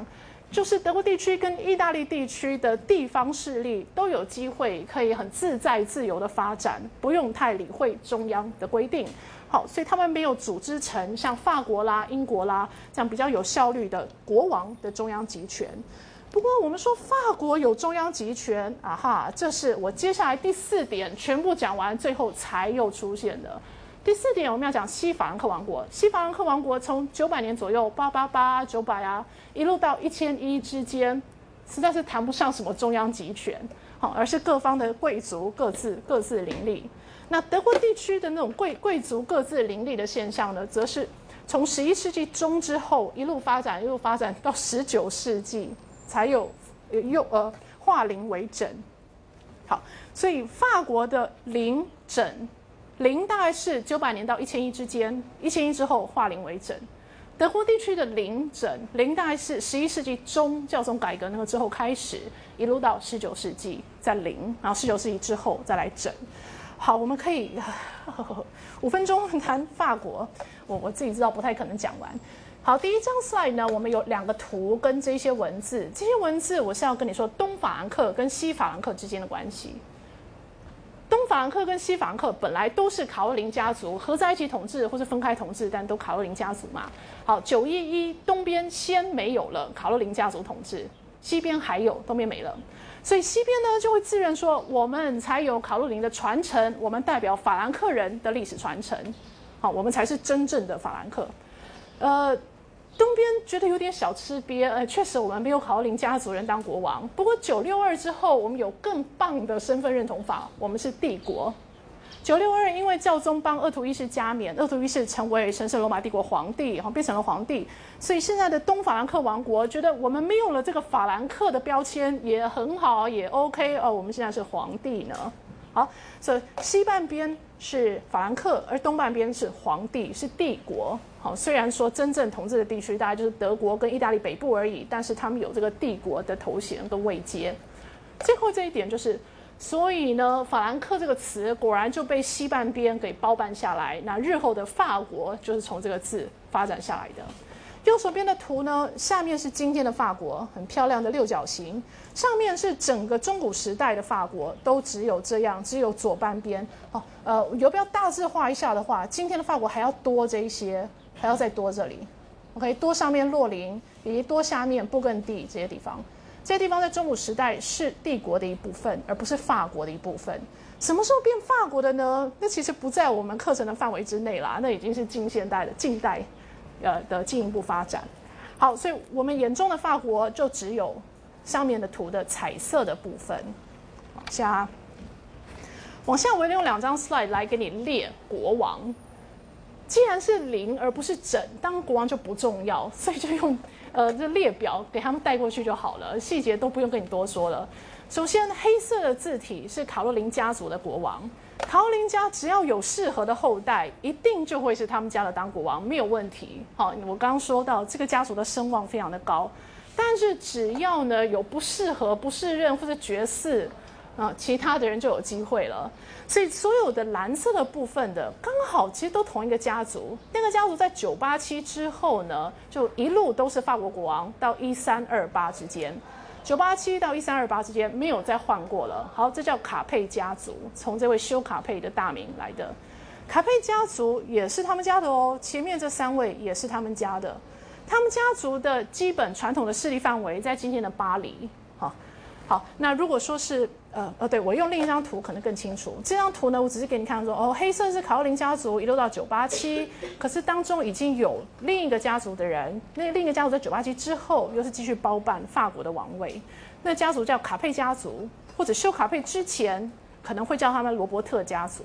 就是德国地区跟意大利地区的地方势力都有机会可以很自在自由的发展，不用太理会中央的规定。好，所以他们没有组织成像法国啦、英国啦这样比较有效率的国王的中央集权。不过我们说法国有中央集权啊哈，这是我接下来第四点全部讲完，最后才又出现的。第四点，我们要讲西法兰克王国。西法兰克王国从九百年左右，八八八、九百啊，一路到一千一之间，实在是谈不上什么中央集权，好，而是各方的贵族各自各自林立。那德国地区的那种贵贵族各自林立的现象呢，则是从十一世纪中之后一路发展，一路发展到十九世纪才有又呃化零为整。好，所以法国的零整。零大概是九百年到一千一之间，一千一之后化零为整。德国地区的零整零大概是十一世纪中教宗改革那个之后开始，一路到十九世纪在零，然后十九世纪之后再来整。好，我们可以 五分钟谈法国，我我自己知道不太可能讲完。好，第一张 slide 呢，我们有两个图跟这些文字，这些文字我是要跟你说东法兰克跟西法兰克之间的关系。东法兰克跟西法兰克本来都是卡洛林家族合在一起统治，或是分开统治，但都卡洛林家族嘛。好，九一一东边先没有了卡洛林家族统治，西边还有，东边没了，所以西边呢就会自认说，我们才有卡洛林的传承，我们代表法兰克人的历史传承，好，我们才是真正的法兰克。呃，东边觉得有点小吃瘪，呃，确实我们没有考林家族人当国王。不过九六二之后，我们有更棒的身份认同法，我们是帝国。九六二因为教宗帮鄂图一世加冕，鄂图一世成为神圣罗马帝国皇帝，然后变成了皇帝，所以现在的东法兰克王国觉得我们没有了这个法兰克的标签也很好，也 OK 哦，我们现在是皇帝呢。好，所以西半边是法兰克，而东半边是皇帝，是帝国。好，虽然说真正统治的地区大概就是德国跟意大利北部而已，但是他们有这个帝国的头衔跟位阶。最后这一点就是，所以呢，法兰克这个词果然就被西半边给包办下来。那日后的法国就是从这个字发展下来的。右手边的图呢，下面是今天的法国，很漂亮的六角形。上面是整个中古时代的法国，都只有这样，只有左半边。哦，呃，有不要大致画一下的话，今天的法国还要多这一些。还要再多这里，OK，多上面洛林以及多下面布根地这些地方，这些地方在中古时代是帝国的一部分，而不是法国的一部分。什么时候变法国的呢？那其实不在我们课程的范围之内啦，那已经是近现代的近代，呃的进一步发展。好，所以我们眼中的法国就只有上面的图的彩色的部分。往下，往下，我用两张 slide 来给你列国王。既然是零而不是整，当国王就不重要，所以就用呃这列表给他们带过去就好了，细节都不用跟你多说了。首先，黑色的字体是卡洛琳家族的国王，陶林家只要有适合的后代，一定就会是他们家的当国王，没有问题。好，我刚刚说到这个家族的声望非常的高，但是只要呢有不适合、不适任或者绝嗣。啊，其他的人就有机会了。所以所有的蓝色的部分的，刚好其实都同一个家族。那个家族在九八七之后呢，就一路都是法国国王，到一三二八之间。九八七到一三二八之间没有再换过了。好，这叫卡佩家族，从这位修卡佩的大名来的。卡佩家族也是他们家的哦。前面这三位也是他们家的。他们家族的基本传统的势力范围在今天的巴黎。好，好，那如果说是。呃呃，对我用另一张图可能更清楚。这张图呢，我只是给你看说，哦，黑色是卡洛琳家族一路到九八七，可是当中已经有另一个家族的人，那另一个家族在九八七之后又是继续包办法国的王位，那家族叫卡佩家族，或者修卡佩之前可能会叫他们罗伯特家族。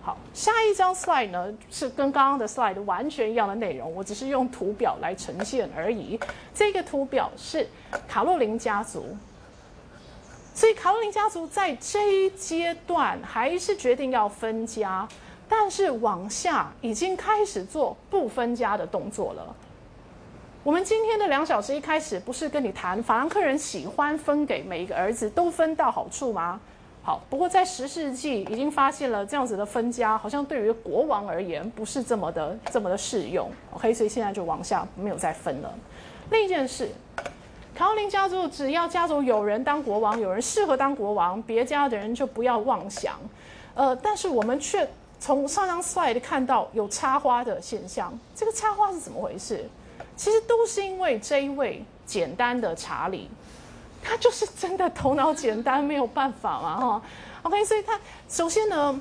好，下一张 slide 呢是跟刚刚的 slide 完全一样的内容，我只是用图表来呈现而已。这个图表是卡洛琳家族。所以卡洛琳家族在这一阶段还是决定要分家，但是往下已经开始做不分家的动作了。我们今天的两小时一开始不是跟你谈法兰克人喜欢分给每一个儿子都分到好处吗？好，不过在十世纪已经发现了这样子的分家好像对于国王而言不是这么的这么的适用。OK，所以现在就往下没有再分了。另一件事。卡洛琳家族只要家族有人当国王，有人适合当国王，别家的人就不要妄想。呃，但是我们却从上张 slide 看到有插花的现象。这个插花是怎么回事？其实都是因为这一位简单的查理，他就是真的头脑简单，没有办法嘛，哈。OK，所以他首先呢，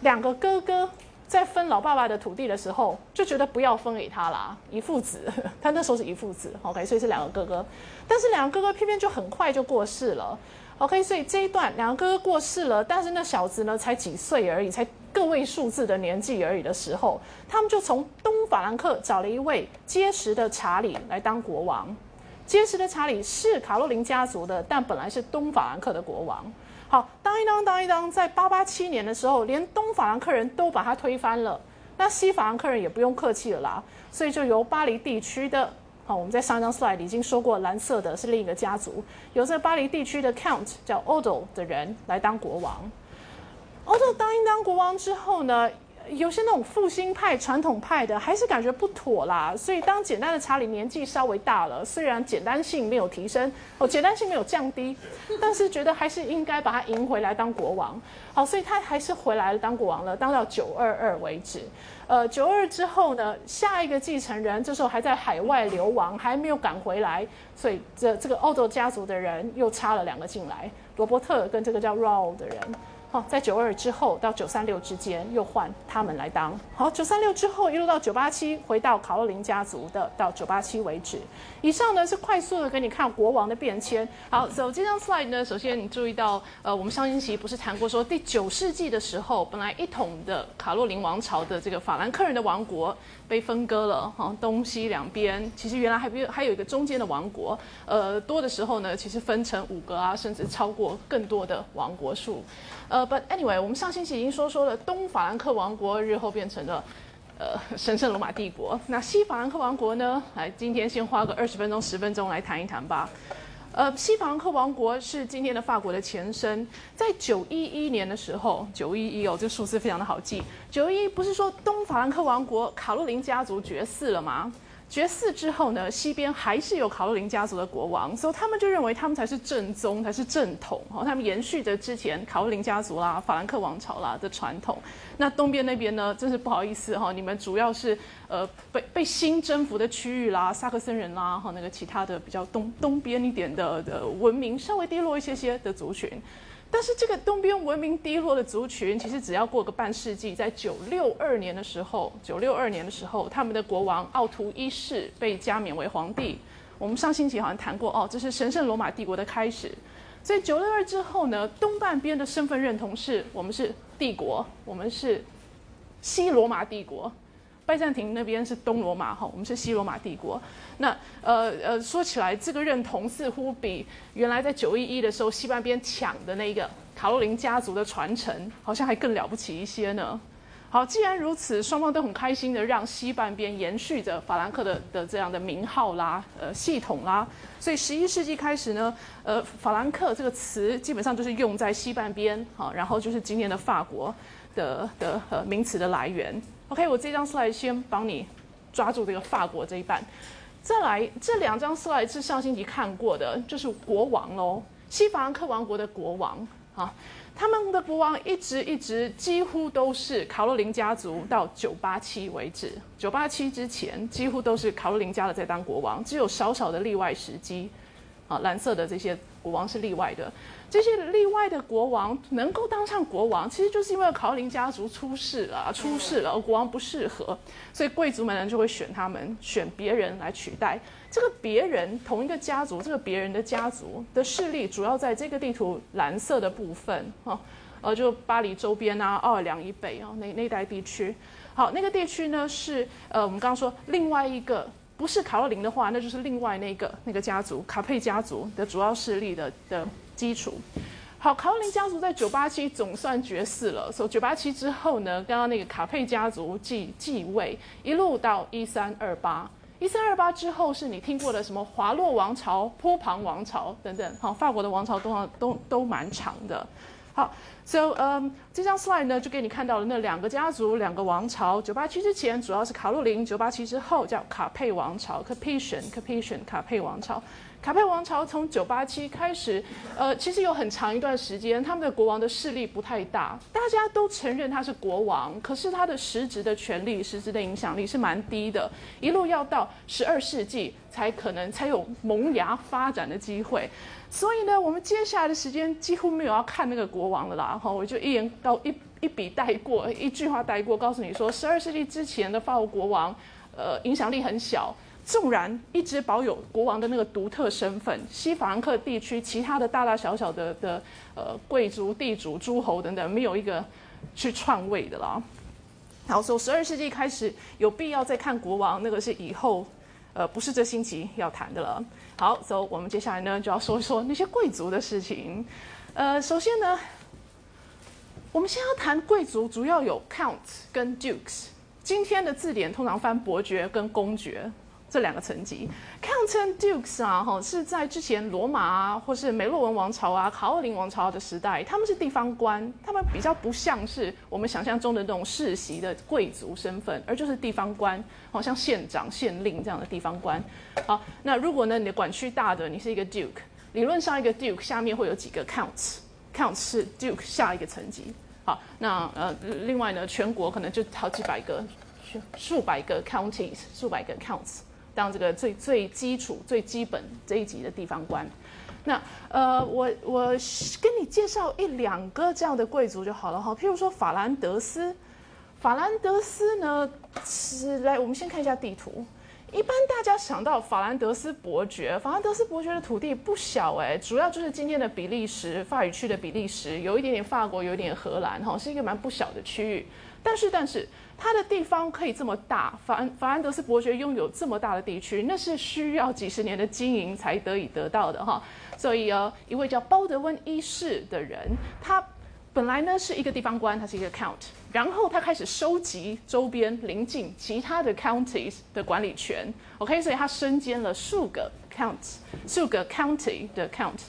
两个哥哥。在分老爸爸的土地的时候，就觉得不要分给他啦，一父子，他那时候是一父子，OK，所以是两个哥哥，但是两个哥哥偏偏就很快就过世了，OK，所以这一段两个哥哥过世了，但是那小子呢才几岁而已，才个位数字的年纪而已的时候，他们就从东法兰克找了一位结实的查理来当国王，结实的查理是卡洛琳家族的，但本来是东法兰克的国王。好，当一当当一当，在八八七年的时候，连东法兰克人都把他推翻了，那西法兰克人也不用客气了啦，所以就由巴黎地区的，好，我们在上一张 slide 已经说过，蓝色的是另一个家族，由这巴黎地区的 count 叫 Odo 的人来当国王。Odo 当一当国王之后呢，有些那种复兴派、传统派的，还是感觉不妥啦。所以当简单的查理年纪稍微大了，虽然简单性没有提升，哦，简单性没有降低，但是觉得还是应该把他迎回来当国王。好，所以他还是回来了当国王了，当到九二二为止。呃，九二之后呢，下一个继承人这时候还在海外流亡，还没有赶回来，所以这这个欧洲家族的人又插了两个进来，罗伯特跟这个叫 Raw 的人。好，在九二之后到九三六之间又换他们来当。好，九三六之后一路到九八七，回到卡洛琳家族的到九八七为止。以上呢是快速的给你看国王的变迁。好，走这张 slide 呢，首先你注意到，呃，我们上星期不是谈过说第九世纪的时候，本来一统的卡洛琳王朝的这个法兰克人的王国被分割了，哈，东西两边其实原来还有还有一个中间的王国，呃，多的时候呢，其实分成五个啊，甚至超过更多的王国数。呃，But anyway，我们上星期已经说说了，东法兰克王国日后变成了呃神圣罗马帝国。那西法兰克王国呢？来，今天先花个二十分钟、十分钟来谈一谈吧。呃，西法兰克王国是今天的法国的前身。在九一一年的时候，九一一哦，这数字非常的好记。九一不是说东法兰克王国卡洛琳家族绝嗣了吗？绝嗣之后呢，西边还是有卡洛琳家族的国王，所以他们就认为他们才是正宗，才是正统。哈，他们延续着之前卡洛琳家族啦、法兰克王朝啦的传统。那东边那边呢，真是不好意思哈，你们主要是呃被被新征服的区域啦，萨克森人啦，哈，那个其他的比较东东边一点的的文明稍微低落一些些的族群。但是这个东边文明低落的族群，其实只要过个半世纪，在九六二年的时候，九六二年的时候，他们的国王奥图一世被加冕为皇帝。我们上星期好像谈过哦，这是神圣罗马帝国的开始。所以九六二之后呢，东半边的身份认同是我们是帝国，我们是西罗马帝国。拜占庭那边是东罗马哈，我们是西罗马帝国。那呃呃，说起来，这个认同似乎比原来在九一一的时候西半边抢的那个卡洛琳家族的传承，好像还更了不起一些呢。好，既然如此，双方都很开心的让西半边延续着法兰克的的这样的名号啦，呃，系统啦。所以十一世纪开始呢，呃，法兰克这个词基本上就是用在西半边，好，然后就是今天的法国的的呃名词的来源。OK，我这张 slide 先帮你抓住这个法国这一半。再来，这两张 slide 是上星期看过的，就是国王喽，西法兰克王国的国王啊，他们的国王一直一直几乎都是卡洛琳家族到九八七为止，九八七之前几乎都是卡洛琳家的在当国王，只有少少的例外时机，啊，蓝色的这些国王是例外的。这些例外的国王能够当上国王，其实就是因为考林家族出事了，出事了，国王不适合，所以贵族们呢就会选他们，选别人来取代。这个别人同一个家族，这个别人的家族的势力主要在这个地图蓝色的部分，哈，呃，就巴黎周边啊，奥尔良以北啊，那那带地区。好，那个地区呢是呃，我们刚刚说另外一个不是卡洛琳的话，那就是另外那个那个家族卡佩家族的主要势力的的。基础好，卡洛琳家族在九八七总算绝嗣了。所以九八七之后呢，刚刚那个卡佩家族继继位，一路到一三二八。一三二八之后，是你听过的什么华洛王朝、波旁王朝等等。好，法国的王朝都都都蛮长的。好，so 嗯，这张 slide 呢，就给你看到了那两个家族、两个王朝。九八七之前主要是卡洛琳，九八七之后叫卡佩王朝 （Capetian），Capetian 卡佩王朝。卡佩王朝从九八七开始，呃，其实有很长一段时间，他们的国王的势力不太大，大家都承认他是国王，可是他的实质的权力、实质的影响力是蛮低的。一路要到十二世纪才可能才有萌芽发展的机会。所以呢，我们接下来的时间几乎没有要看那个国王了啦。哈，我就一言到一一笔带过，一句话带过，告诉你说，十二世纪之前的法国国王，呃，影响力很小。纵然一直保有国王的那个独特身份，西法兰克地区其他的大大小小的的呃贵族、地主、诸侯等等，没有一个去篡位的啦。好，从十二世纪开始，有必要再看国王，那个是以后呃不是这星期要谈的了。好，走我们接下来呢就要说一说那些贵族的事情。呃，首先呢，我们先要谈贵族，主要有 count 跟 dukes。今天的字典通常翻伯爵跟公爵。这两个层级，count and dukes 啊，哈，是在之前罗马啊，或是梅洛文王朝啊、卡奥林王朝的时代，他们是地方官，他们比较不像是我们想象中的那种世袭的贵族身份，而就是地方官，好像县长、县令这样的地方官。好，那如果呢，你的管区大的，你是一个 Duke，理论上一个 Duke 下面会有几个 Counts，Counts 是 Duke 下一个层级。好，那呃，另外呢，全国可能就好几百个、数百个 Counties，数百个 Counts。当这个最最基础、最基本这一级的地方官，那呃，我我跟你介绍一两个这样的贵族就好了哈。譬如说法兰德斯，法兰德斯呢是来，我们先看一下地图。一般大家想到法兰德斯伯爵，法兰德斯伯爵的土地不小哎，主要就是今天的比利时法语区的比利时，有一点点法国，有一点荷兰哈，是一个蛮不小的区域。但是但是。它的地方可以这么大，法法兰德斯伯爵拥有这么大的地区，那是需要几十年的经营才得以得到的哈。所以呃，一位叫包德温一世的人，他本来呢是一个地方官，他是一个 count，然后他开始收集周边邻近其他的 counties 的管理权，OK，所以他身兼了数个 counts、数个 county 的 count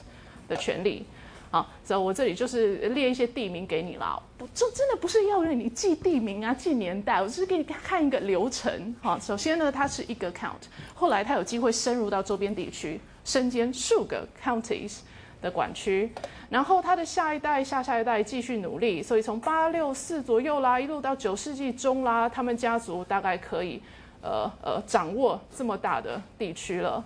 的权利。好，所以我这里就是列一些地名给你啦。不，这真的不是要让你记地名啊、记年代，我只是给你看一个流程。好，首先呢，它是一个 count，后来它有机会深入到周边地区，身兼数个 counties 的管区，然后他的下一代、下下一代继续努力，所以从八六四左右啦，一路到九世纪中啦，他们家族大概可以，呃呃，掌握这么大的地区了。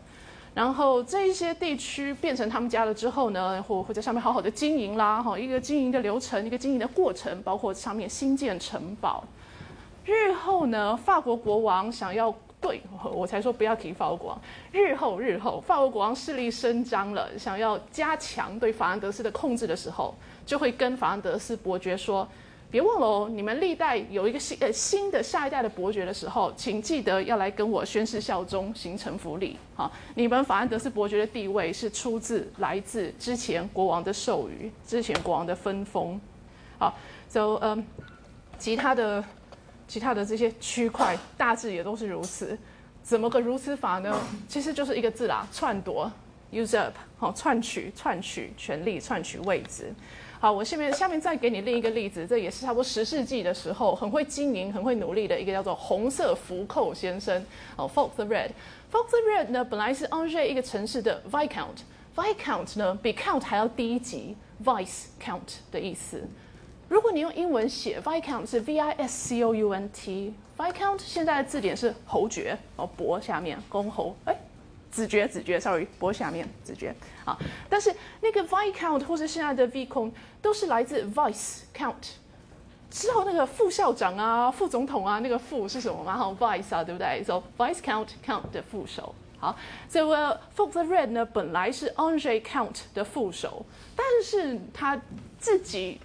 然后这一些地区变成他们家了之后呢，或会在上面好好的经营啦，哈，一个经营的流程，一个经营的过程，包括上面新建城堡。日后呢，法国国王想要对我才说不要提法国国王。日后日后，法国国王势力伸张了，想要加强对法兰德斯的控制的时候，就会跟法兰德斯伯爵说。别忘了哦，你们历代有一个新呃新的下一代的伯爵的时候，请记得要来跟我宣誓效忠，形成福利。好，你们法兰德斯伯爵的地位是出自来自之前国王的授予，之前国王的分封。好，so 嗯，其他的其他的这些区块大致也都是如此。怎么个如此法呢？其实就是一个字啦，篡夺，usurp，好，篡取篡取权力，篡取位置。好，我下面下面再给你另一个例子，这也是差不多十世纪的时候，很会经营、很会努力的一个叫做红色福寇先生。哦 f o l k the Red。f o l k the Red 呢，本来是 Angers 一个城市的 Viscount。Viscount 呢，比 Count 还要低一级，Vice Count 的意思。如果你用英文写 Viscount 是 V I S C O U N T。Viscount 现在的字典是侯爵，哦，伯下面公侯，哎。子爵，子爵，sorry，博下面子爵啊。但是那个 viscount 或者现在的 v c o n 都是来自 vice count，之后那个副校长啊、副总统啊，那个副是什么嘛？好，vice 啊，对不对？So vice count count 的副手。好，这个 Fox Red 呢，本来是 Angers count 的副手，但是他自己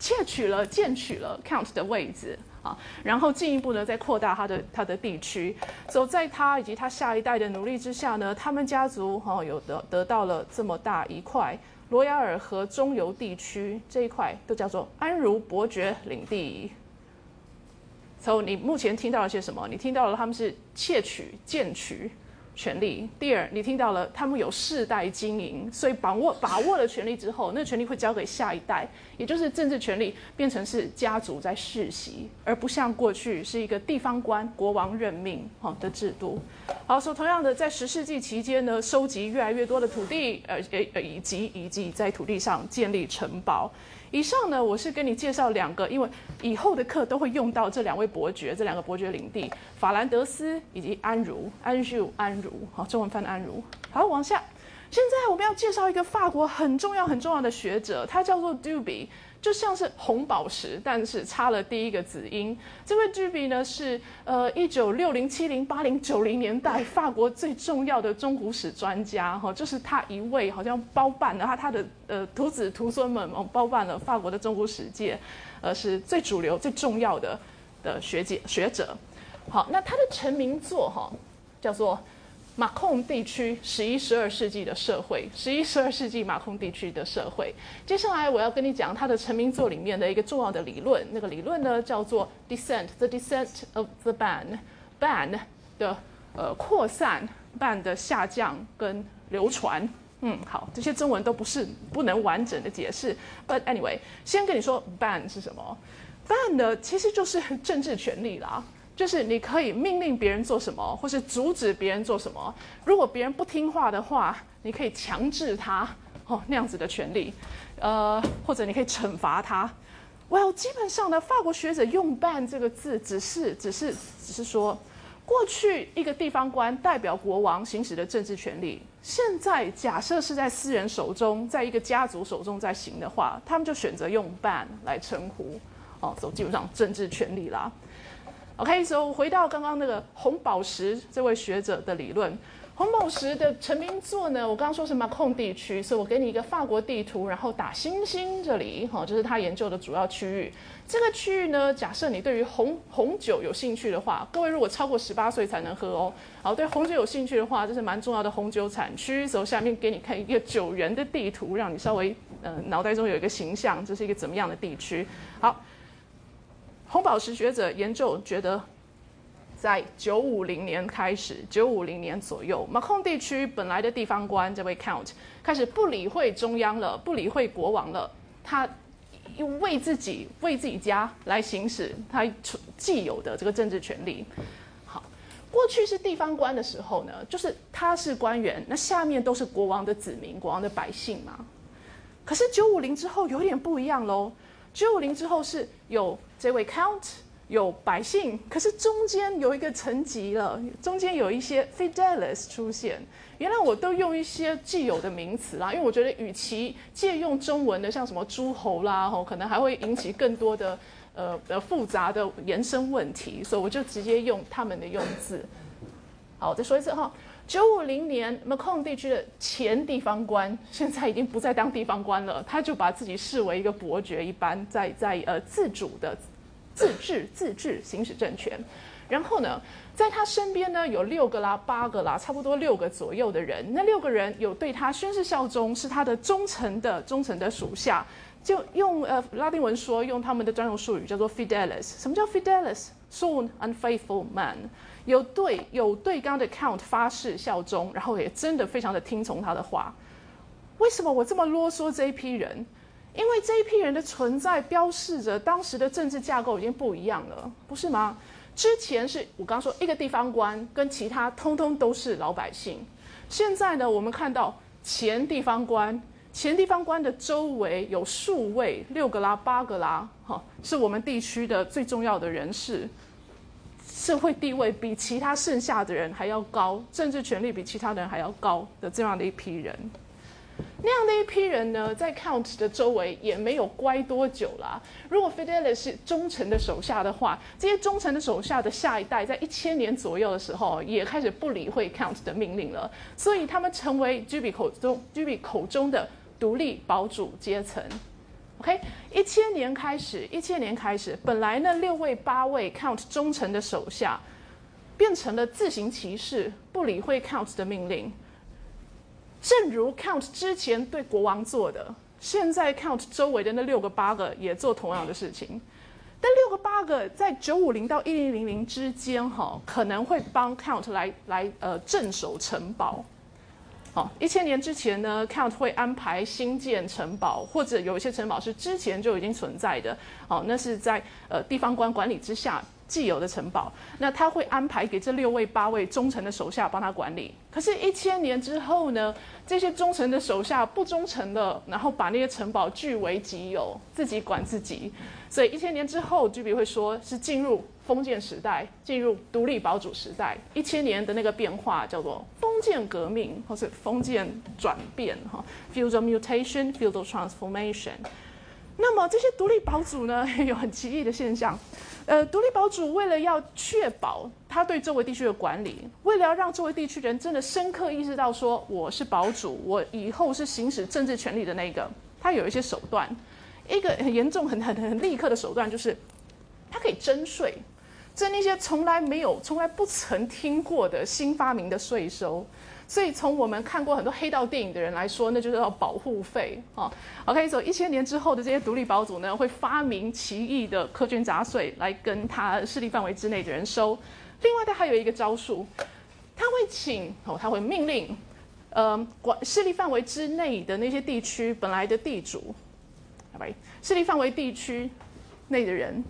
窃取了、建取了 count 的位置。啊，然后进一步呢，再扩大他的他的地区。所以在他以及他下一代的努力之下呢，他们家族哈有得得到了这么大一块罗亚尔河中游地区这一块都叫做安茹伯爵领地。所以你目前听到了些什么？你听到了他们是窃取、建取。权利。第二，你听到了，他们有世代经营，所以把握把握了权力之后，那个权力会交给下一代，也就是政治权力变成是家族在世袭，而不像过去是一个地方官国王任命哈的制度。好，说同样的，在十世纪期间呢，收集越来越多的土地，呃呃以及以及在土地上建立城堡。以上呢，我是跟你介绍两个，因为以后的课都会用到这两位伯爵，这两个伯爵领地，法兰德斯以及安茹，安茹，安茹，好，中文翻安茹。好，往下，现在我们要介绍一个法国很重要很重要的学者，他叫做 Duby。就像是红宝石，但是差了第一个子音。这位居比呢是呃一九六零七零八零九零年代法国最重要的中古史专家哈，就是他一位好像包办了他他的呃徒子徒孙们哦包办了法国的中古史界，呃是最主流最重要的的学姐学者。好，那他的成名作哈叫做。马控地区十一、十二世纪的社会，十一、十二世纪马控地区的社会。接下来我要跟你讲他的成名作里面的一个重要的理论，那个理论呢叫做 descent，the descent of the band，band 的呃扩散、ban 的下降跟流传。嗯，好，这些中文都不是不能完整的解释。But anyway，先跟你说 band 是什么？ban 呢，其实就是政治权利啦，就是你可以命令别人做什么，或是阻止别人做什么。如果别人不听话的话，你可以强制他哦那样子的权利，呃，或者你可以惩罚他。Well，基本上呢，法国学者用 ban 这个字，只是只是只是说。过去一个地方官代表国王行使的政治权利，现在假设是在私人手中，在一个家族手中在行的话，他们就选择用 ban 来称呼，哦，走基本上政治权利啦。OK，所以回到刚刚那个红宝石这位学者的理论。红宝石的成名作呢？我刚刚说是马控地区，所以我给你一个法国地图，然后打星星这里，哈，这是他研究的主要区域。这个区域呢，假设你对于红红酒有兴趣的话，各位如果超过十八岁才能喝哦。好，对红酒有兴趣的话，这是蛮重要的红酒产区。所以下面给你看一个酒园的地图，让你稍微呃脑袋中有一个形象，这是一个怎么样的地区？好，红宝石学者研究觉得。在九五零年开始，九五零年左右，马控地区本来的地方官这位 Count 开始不理会中央了，不理会国王了，他为自己为自己家来行使他既有的这个政治权利。好，过去是地方官的时候呢，就是他是官员，那下面都是国王的子民，国王的百姓嘛。可是九五零之后有点不一样喽，九五零之后是有这位 Count。有百姓，可是中间有一个层级了，中间有一些 fidelis 出现。原来我都用一些既有的名词啦，因为我觉得与其借用中文的，像什么诸侯啦，吼，可能还会引起更多的呃呃复杂的延伸问题，所以我就直接用他们的用字。好，我再说一次哈，九五零年 Macon 地区的前地方官，现在已经不再当地方官了，他就把自己视为一个伯爵一般，在在呃自主的。自治 自治行使政权，然后呢，在他身边呢有六个啦、八个啦，差不多六个左右的人。那六个人有对他宣誓效忠，是他的忠诚的忠诚的属下。就用呃拉丁文说，用他们的专用术语叫做 fidelis。什么叫 fidelis？Sworn unfaithful man。有对有对刚的 count 发誓效忠，然后也真的非常的听从他的话。为什么我这么啰嗦这一批人？因为这一批人的存在，标示着当时的政治架构已经不一样了，不是吗？之前是我刚说一个地方官跟其他通通都是老百姓，现在呢，我们看到前地方官，前地方官的周围有数位六个啦、八个啦，哈，是我们地区的最重要的人士，社会地位比其他剩下的人还要高，政治权力比其他人还要高的这样的一批人。那样的一批人呢，在 Count 的周围也没有乖多久啦。如果 Fidelis 是忠诚的手下的话，这些忠诚的手下的下一代，在一千年左右的时候，也开始不理会 Count 的命令了。所以他们成为 g b 口中 g b 口中的独立堡主阶层。OK，一千年开始，一千年开始，本来那六位八位 Count 忠诚的手下，变成了自行其事，不理会 Count 的命令。正如 Count 之前对国王做的，现在 Count 周围的那六个八个也做同样的事情。但六个八个在九五零到一零零零之间，哈，可能会帮 Count 来来呃镇守城堡。好，一千年之前呢，Count 会安排新建城堡，或者有一些城堡是之前就已经存在的。好，那是在呃地方官管理之下。既有的城堡，那他会安排给这六位八位忠诚的手下帮他管理。可是，一千年之后呢？这些忠诚的手下不忠诚了，然后把那些城堡据为己有，自己管自己。所以，一千年之后，居比会说是进入封建时代，进入独立堡主时代。一千年的那个变化叫做封建革命，或是封建转变，哈，feudal mutation，feudal transformation。那么这些独立堡主呢，有很奇异的现象。呃，独立堡主为了要确保他对周围地区的管理，为了要让周围地区人真的深刻意识到说我是堡主，我以后是行使政治权利的那个，他有一些手段。一个很严重、很很很立刻的手段就是，他可以征税，征那些从来没有、从来不曾听过的新发明的税收。所以从我们看过很多黑道电影的人来说，那就是要保护费啊。OK，所以一千年之后的这些独立堡主呢，会发明奇异的苛捐杂税来跟他势力范围之内的人收。另外，他还有一个招数，他会请哦，他会命令，呃，管势力范围之内的那些地区本来的地主，好吧，势力范围地区内的人，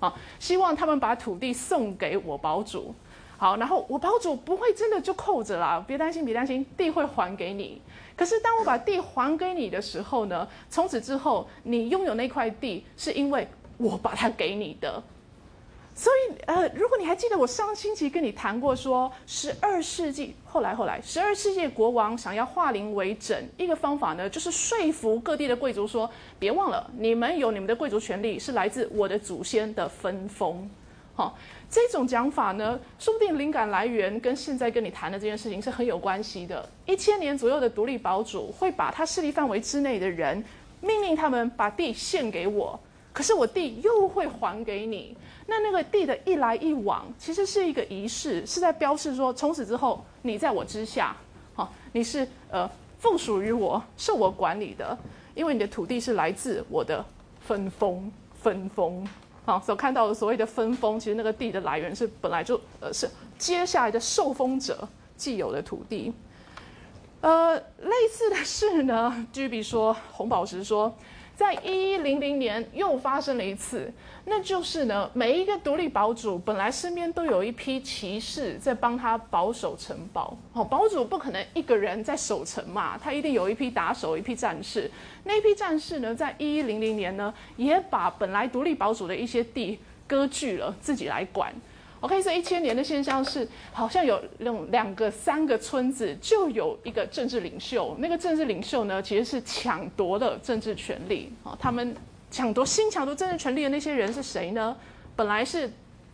啊，希望他们把土地送给我堡主。好，然后我堡主不会真的就扣着啦，别担心，别担心，地会还给你。可是当我把地还给你的时候呢，从此之后你拥有那块地是因为我把它给你的。所以，呃，如果你还记得我上星期跟你谈过，说十二世纪后来后来，十二世纪国王想要化零为整，一个方法呢，就是说服各地的贵族说，别忘了你们有你们的贵族权利是来自我的祖先的分封，好。这种讲法呢，说不定灵感来源跟现在跟你谈的这件事情是很有关系的。一千年左右的独立堡主会把他势力范围之内的人命令他们把地献给我，可是我地又会还给你。那那个地的一来一往，其实是一个仪式，是在标示说从此之后你在我之下，好，你是呃附属于我，受我管理的，因为你的土地是来自我的分封分封。好，所看到的所谓的分封，其实那个地的来源是本来就呃是接下来的受封者既有的土地。呃，类似的事呢，居比说红宝石说。在一一零零年又发生了一次，那就是呢，每一个独立堡主本来身边都有一批骑士在帮他保守城堡。好，堡主不可能一个人在守城嘛，他一定有一批打手，一批战士。那一批战士呢，在一一零零年呢，也把本来独立堡主的一些地割据了，自己来管。OK，这一千年的现象是，好像有那种两个、三个村子就有一个政治领袖，那个政治领袖呢，其实是抢夺了政治权力啊。他们抢夺、新抢夺政治权力的那些人是谁呢？本来是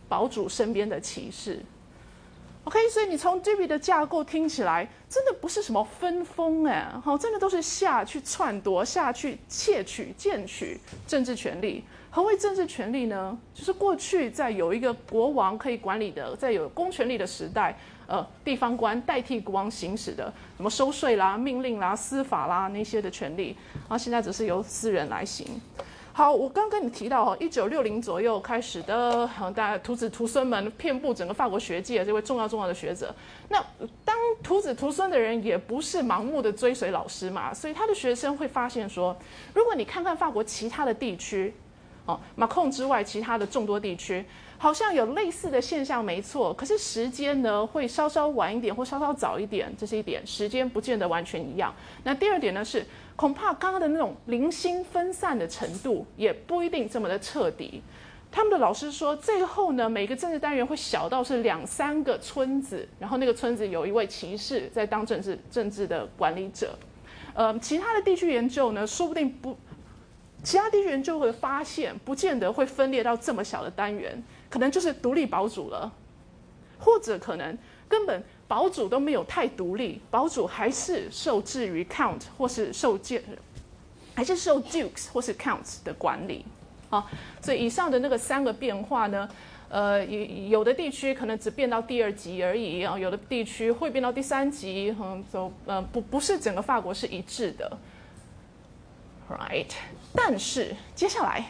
堡主身边的骑士。OK，所以你从 d b 的架构听起来，真的不是什么分封哎，好，真的都是下去篡夺、下去窃取、建取政治权力。何谓政治权力呢？就是过去在有一个国王可以管理的，在有公权力的时代，呃，地方官代替国王行使的，什么收税啦、命令啦、司法啦那些的权利，然后现在只是由私人来行。好，我刚跟你提到哈，一九六零左右开始的，大家徒子徒孙们遍布整个法国学界，这位重要重要的学者。那当徒子徒孙的人也不是盲目的追随老师嘛，所以他的学生会发现说，如果你看看法国其他的地区。哦，马控之外，其他的众多地区好像有类似的现象，没错。可是时间呢，会稍稍晚一点，或稍稍早一点，这是一点。时间不见得完全一样。那第二点呢，是恐怕刚刚的那种零星分散的程度，也不一定这么的彻底。他们的老师说，最后呢，每个政治单元会小到是两三个村子，然后那个村子有一位骑士在当政治政治的管理者。呃，其他的地区研究呢，说不定不。其他地区研究会发现，不见得会分裂到这么小的单元，可能就是独立堡主了，或者可能根本堡主都没有太独立，堡主还是受制于 count 或是受建，还是受 dukes 或是 counts 的管理啊。所以以上的那个三个变化呢，呃，有有的地区可能只变到第二级而已啊，有的地区会变到第三级，嗯，就呃不不是整个法国是一致的。Right，但是接下来，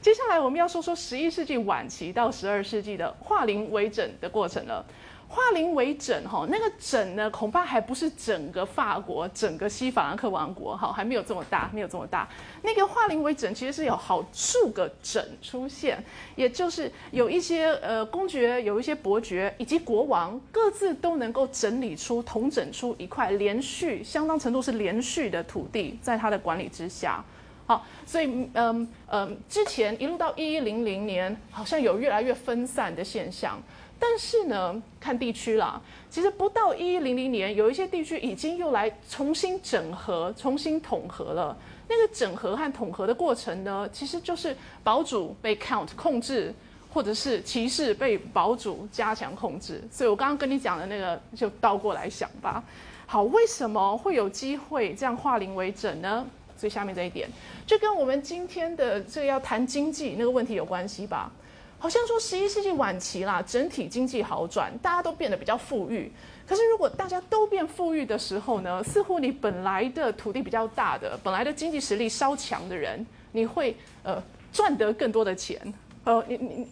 接下来我们要说说十一世纪晚期到十二世纪的化零为整的过程了。化零为整，哈，那个整呢，恐怕还不是整个法国、整个西法兰克王国，哈，还没有这么大，没有这么大。那个化零为整，其实是有好数个整出现，也就是有一些呃公爵、有一些伯爵以及国王，各自都能够整理出、同整出一块连续、相当程度是连续的土地，在他的管理之下。好，所以嗯嗯，之前一路到一一零零年，好像有越来越分散的现象。但是呢，看地区啦，其实不到一一零零年，有一些地区已经又来重新整合、重新统合了。那个整合和统合的过程呢，其实就是堡主被 count 控制，或者是骑士被堡主加强控制。所以我刚刚跟你讲的那个，就倒过来想吧。好，为什么会有机会这样化零为整呢？最下面这一点，就跟我们今天的这个要谈经济那个问题有关系吧。好像说十一世纪晚期啦，整体经济好转，大家都变得比较富裕。可是如果大家都变富裕的时候呢，似乎你本来的土地比较大的，本来的经济实力稍强的人，你会呃赚得更多的钱。呃，你你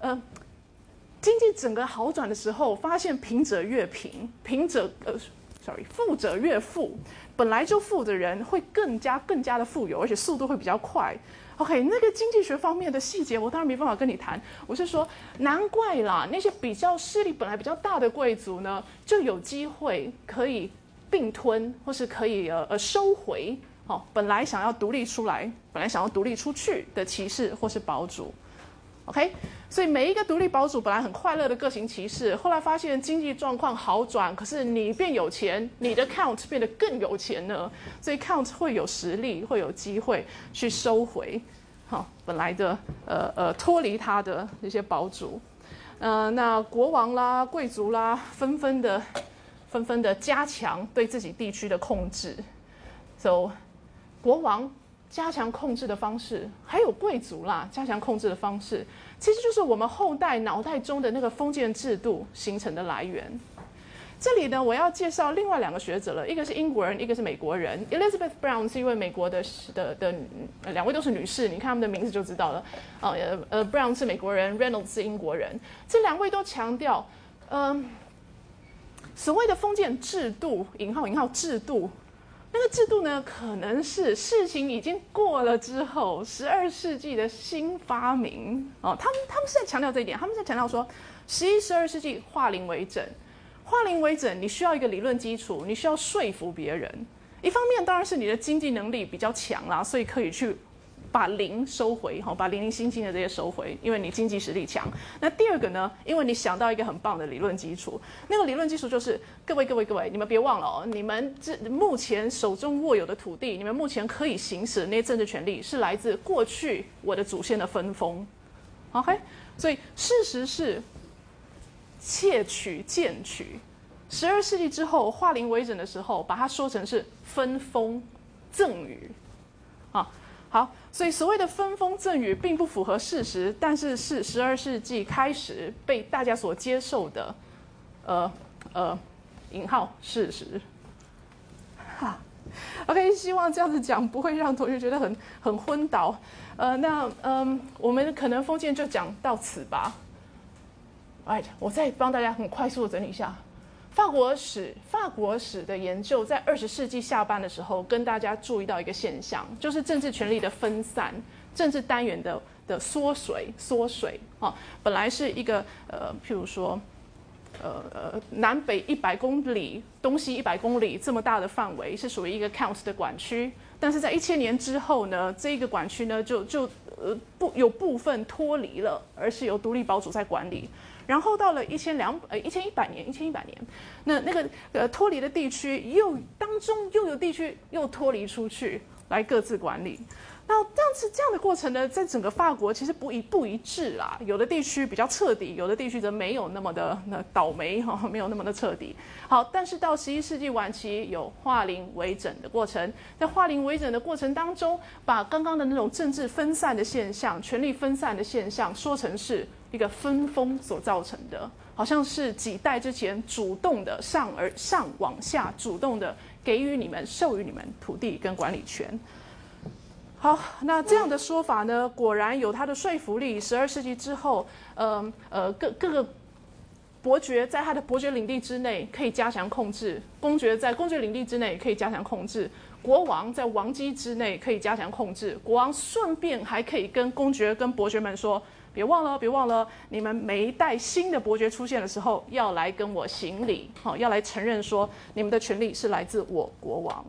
呃，经济整个好转的时候，发现贫者越贫，贫者呃，sorry，富者越富。本来就富的人会更加更加的富有，而且速度会比较快。OK，那个经济学方面的细节，我当然没办法跟你谈。我是说，难怪啦，那些比较势力本来比较大的贵族呢，就有机会可以并吞，或是可以呃呃收回。哦，本来想要独立出来，本来想要独立出去的骑士或是堡主。OK，所以每一个独立堡主本来很快乐的个性骑士，后来发现经济状况好转，可是你变有钱，你的 count 变得更有钱了，所以 count 会有实力，会有机会去收回，好，本来的呃呃脱离他的那些堡主，呃，那国王啦、贵族啦，纷纷的纷纷的加强对自己地区的控制，so 国王。加强控制的方式，还有贵族啦，加强控制的方式，其实就是我们后代脑袋中的那个封建制度形成的来源。这里呢，我要介绍另外两个学者了，一个是英国人，一个是美国人。Elizabeth Brown 是一位美国的的的，两位都是女士，你看他们的名字就知道了。呃呃，Brown 是美国人，Reynolds 是英国人。这两位都强调，嗯，所谓的封建制度（引号引号制度）。那个制度呢，可能是事情已经过了之后，十二世纪的新发明哦。他们他们是在强调这一点，他们在强调说，十一、十二世纪化零为整，化零为整，你需要一个理论基础，你需要说服别人。一方面当然是你的经济能力比较强啦，所以可以去。把零收回，哈，把零零星星的这些收回，因为你经济实力强。那第二个呢？因为你想到一个很棒的理论基础，那个理论基础就是各位各位各位，你们别忘了哦，你们这目前手中握有的土地，你们目前可以行使的那些政治权利，是来自过去我的祖先的分封。OK，所以事实是窃取、贱取。十二世纪之后，化零为整的时候，把它说成是分封、赠与，啊。好，所以所谓的分封赠与并不符合事实，但是是十二世纪开始被大家所接受的，呃呃，引号事实。哈，OK，希望这样子讲不会让同学觉得很很昏倒。呃，那嗯，我们可能封建就讲到此吧。Right，我再帮大家很快速的整理一下。法国史，法国史的研究在二十世纪下半的时候，跟大家注意到一个现象，就是政治权力的分散，政治单元的的缩水，缩水啊，本来是一个呃，譬如说，呃呃，南北一百公里，东西一百公里这么大的范围，是属于一个 counts 的管区，但是在一千年之后呢，这一个管区呢，就就呃不有部分脱离了，而是由独立堡主在管理。然后到了一千两呃一千一百年一千一百年，那那个呃脱离的地区又当中又有地区又脱离出去来各自管理，那这样子这样的过程呢，在整个法国其实不一不一致啦，有的地区比较彻底，有的地区则没有那么的那倒霉哈，没有那么的彻底。好，但是到十一世纪晚期有化零为整的过程，在化零为整的过程当中，把刚刚的那种政治分散的现象、权力分散的现象说成是。一个分封所造成的，好像是几代之前主动的上而上往下主动的给予你们授予你们土地跟管理权。好，那这样的说法呢，果然有它的说服力。十二世纪之后，呃呃，各各个伯爵在他的伯爵领地之内可以加强控制，公爵在公爵领地之内可以加强控制，国王在王基之内可以加强控制，国王顺便还可以跟公爵跟伯爵们说。别忘了，别忘了，你们每一代新的伯爵出现的时候，要来跟我行礼，好，要来承认说你们的权利是来自我国王。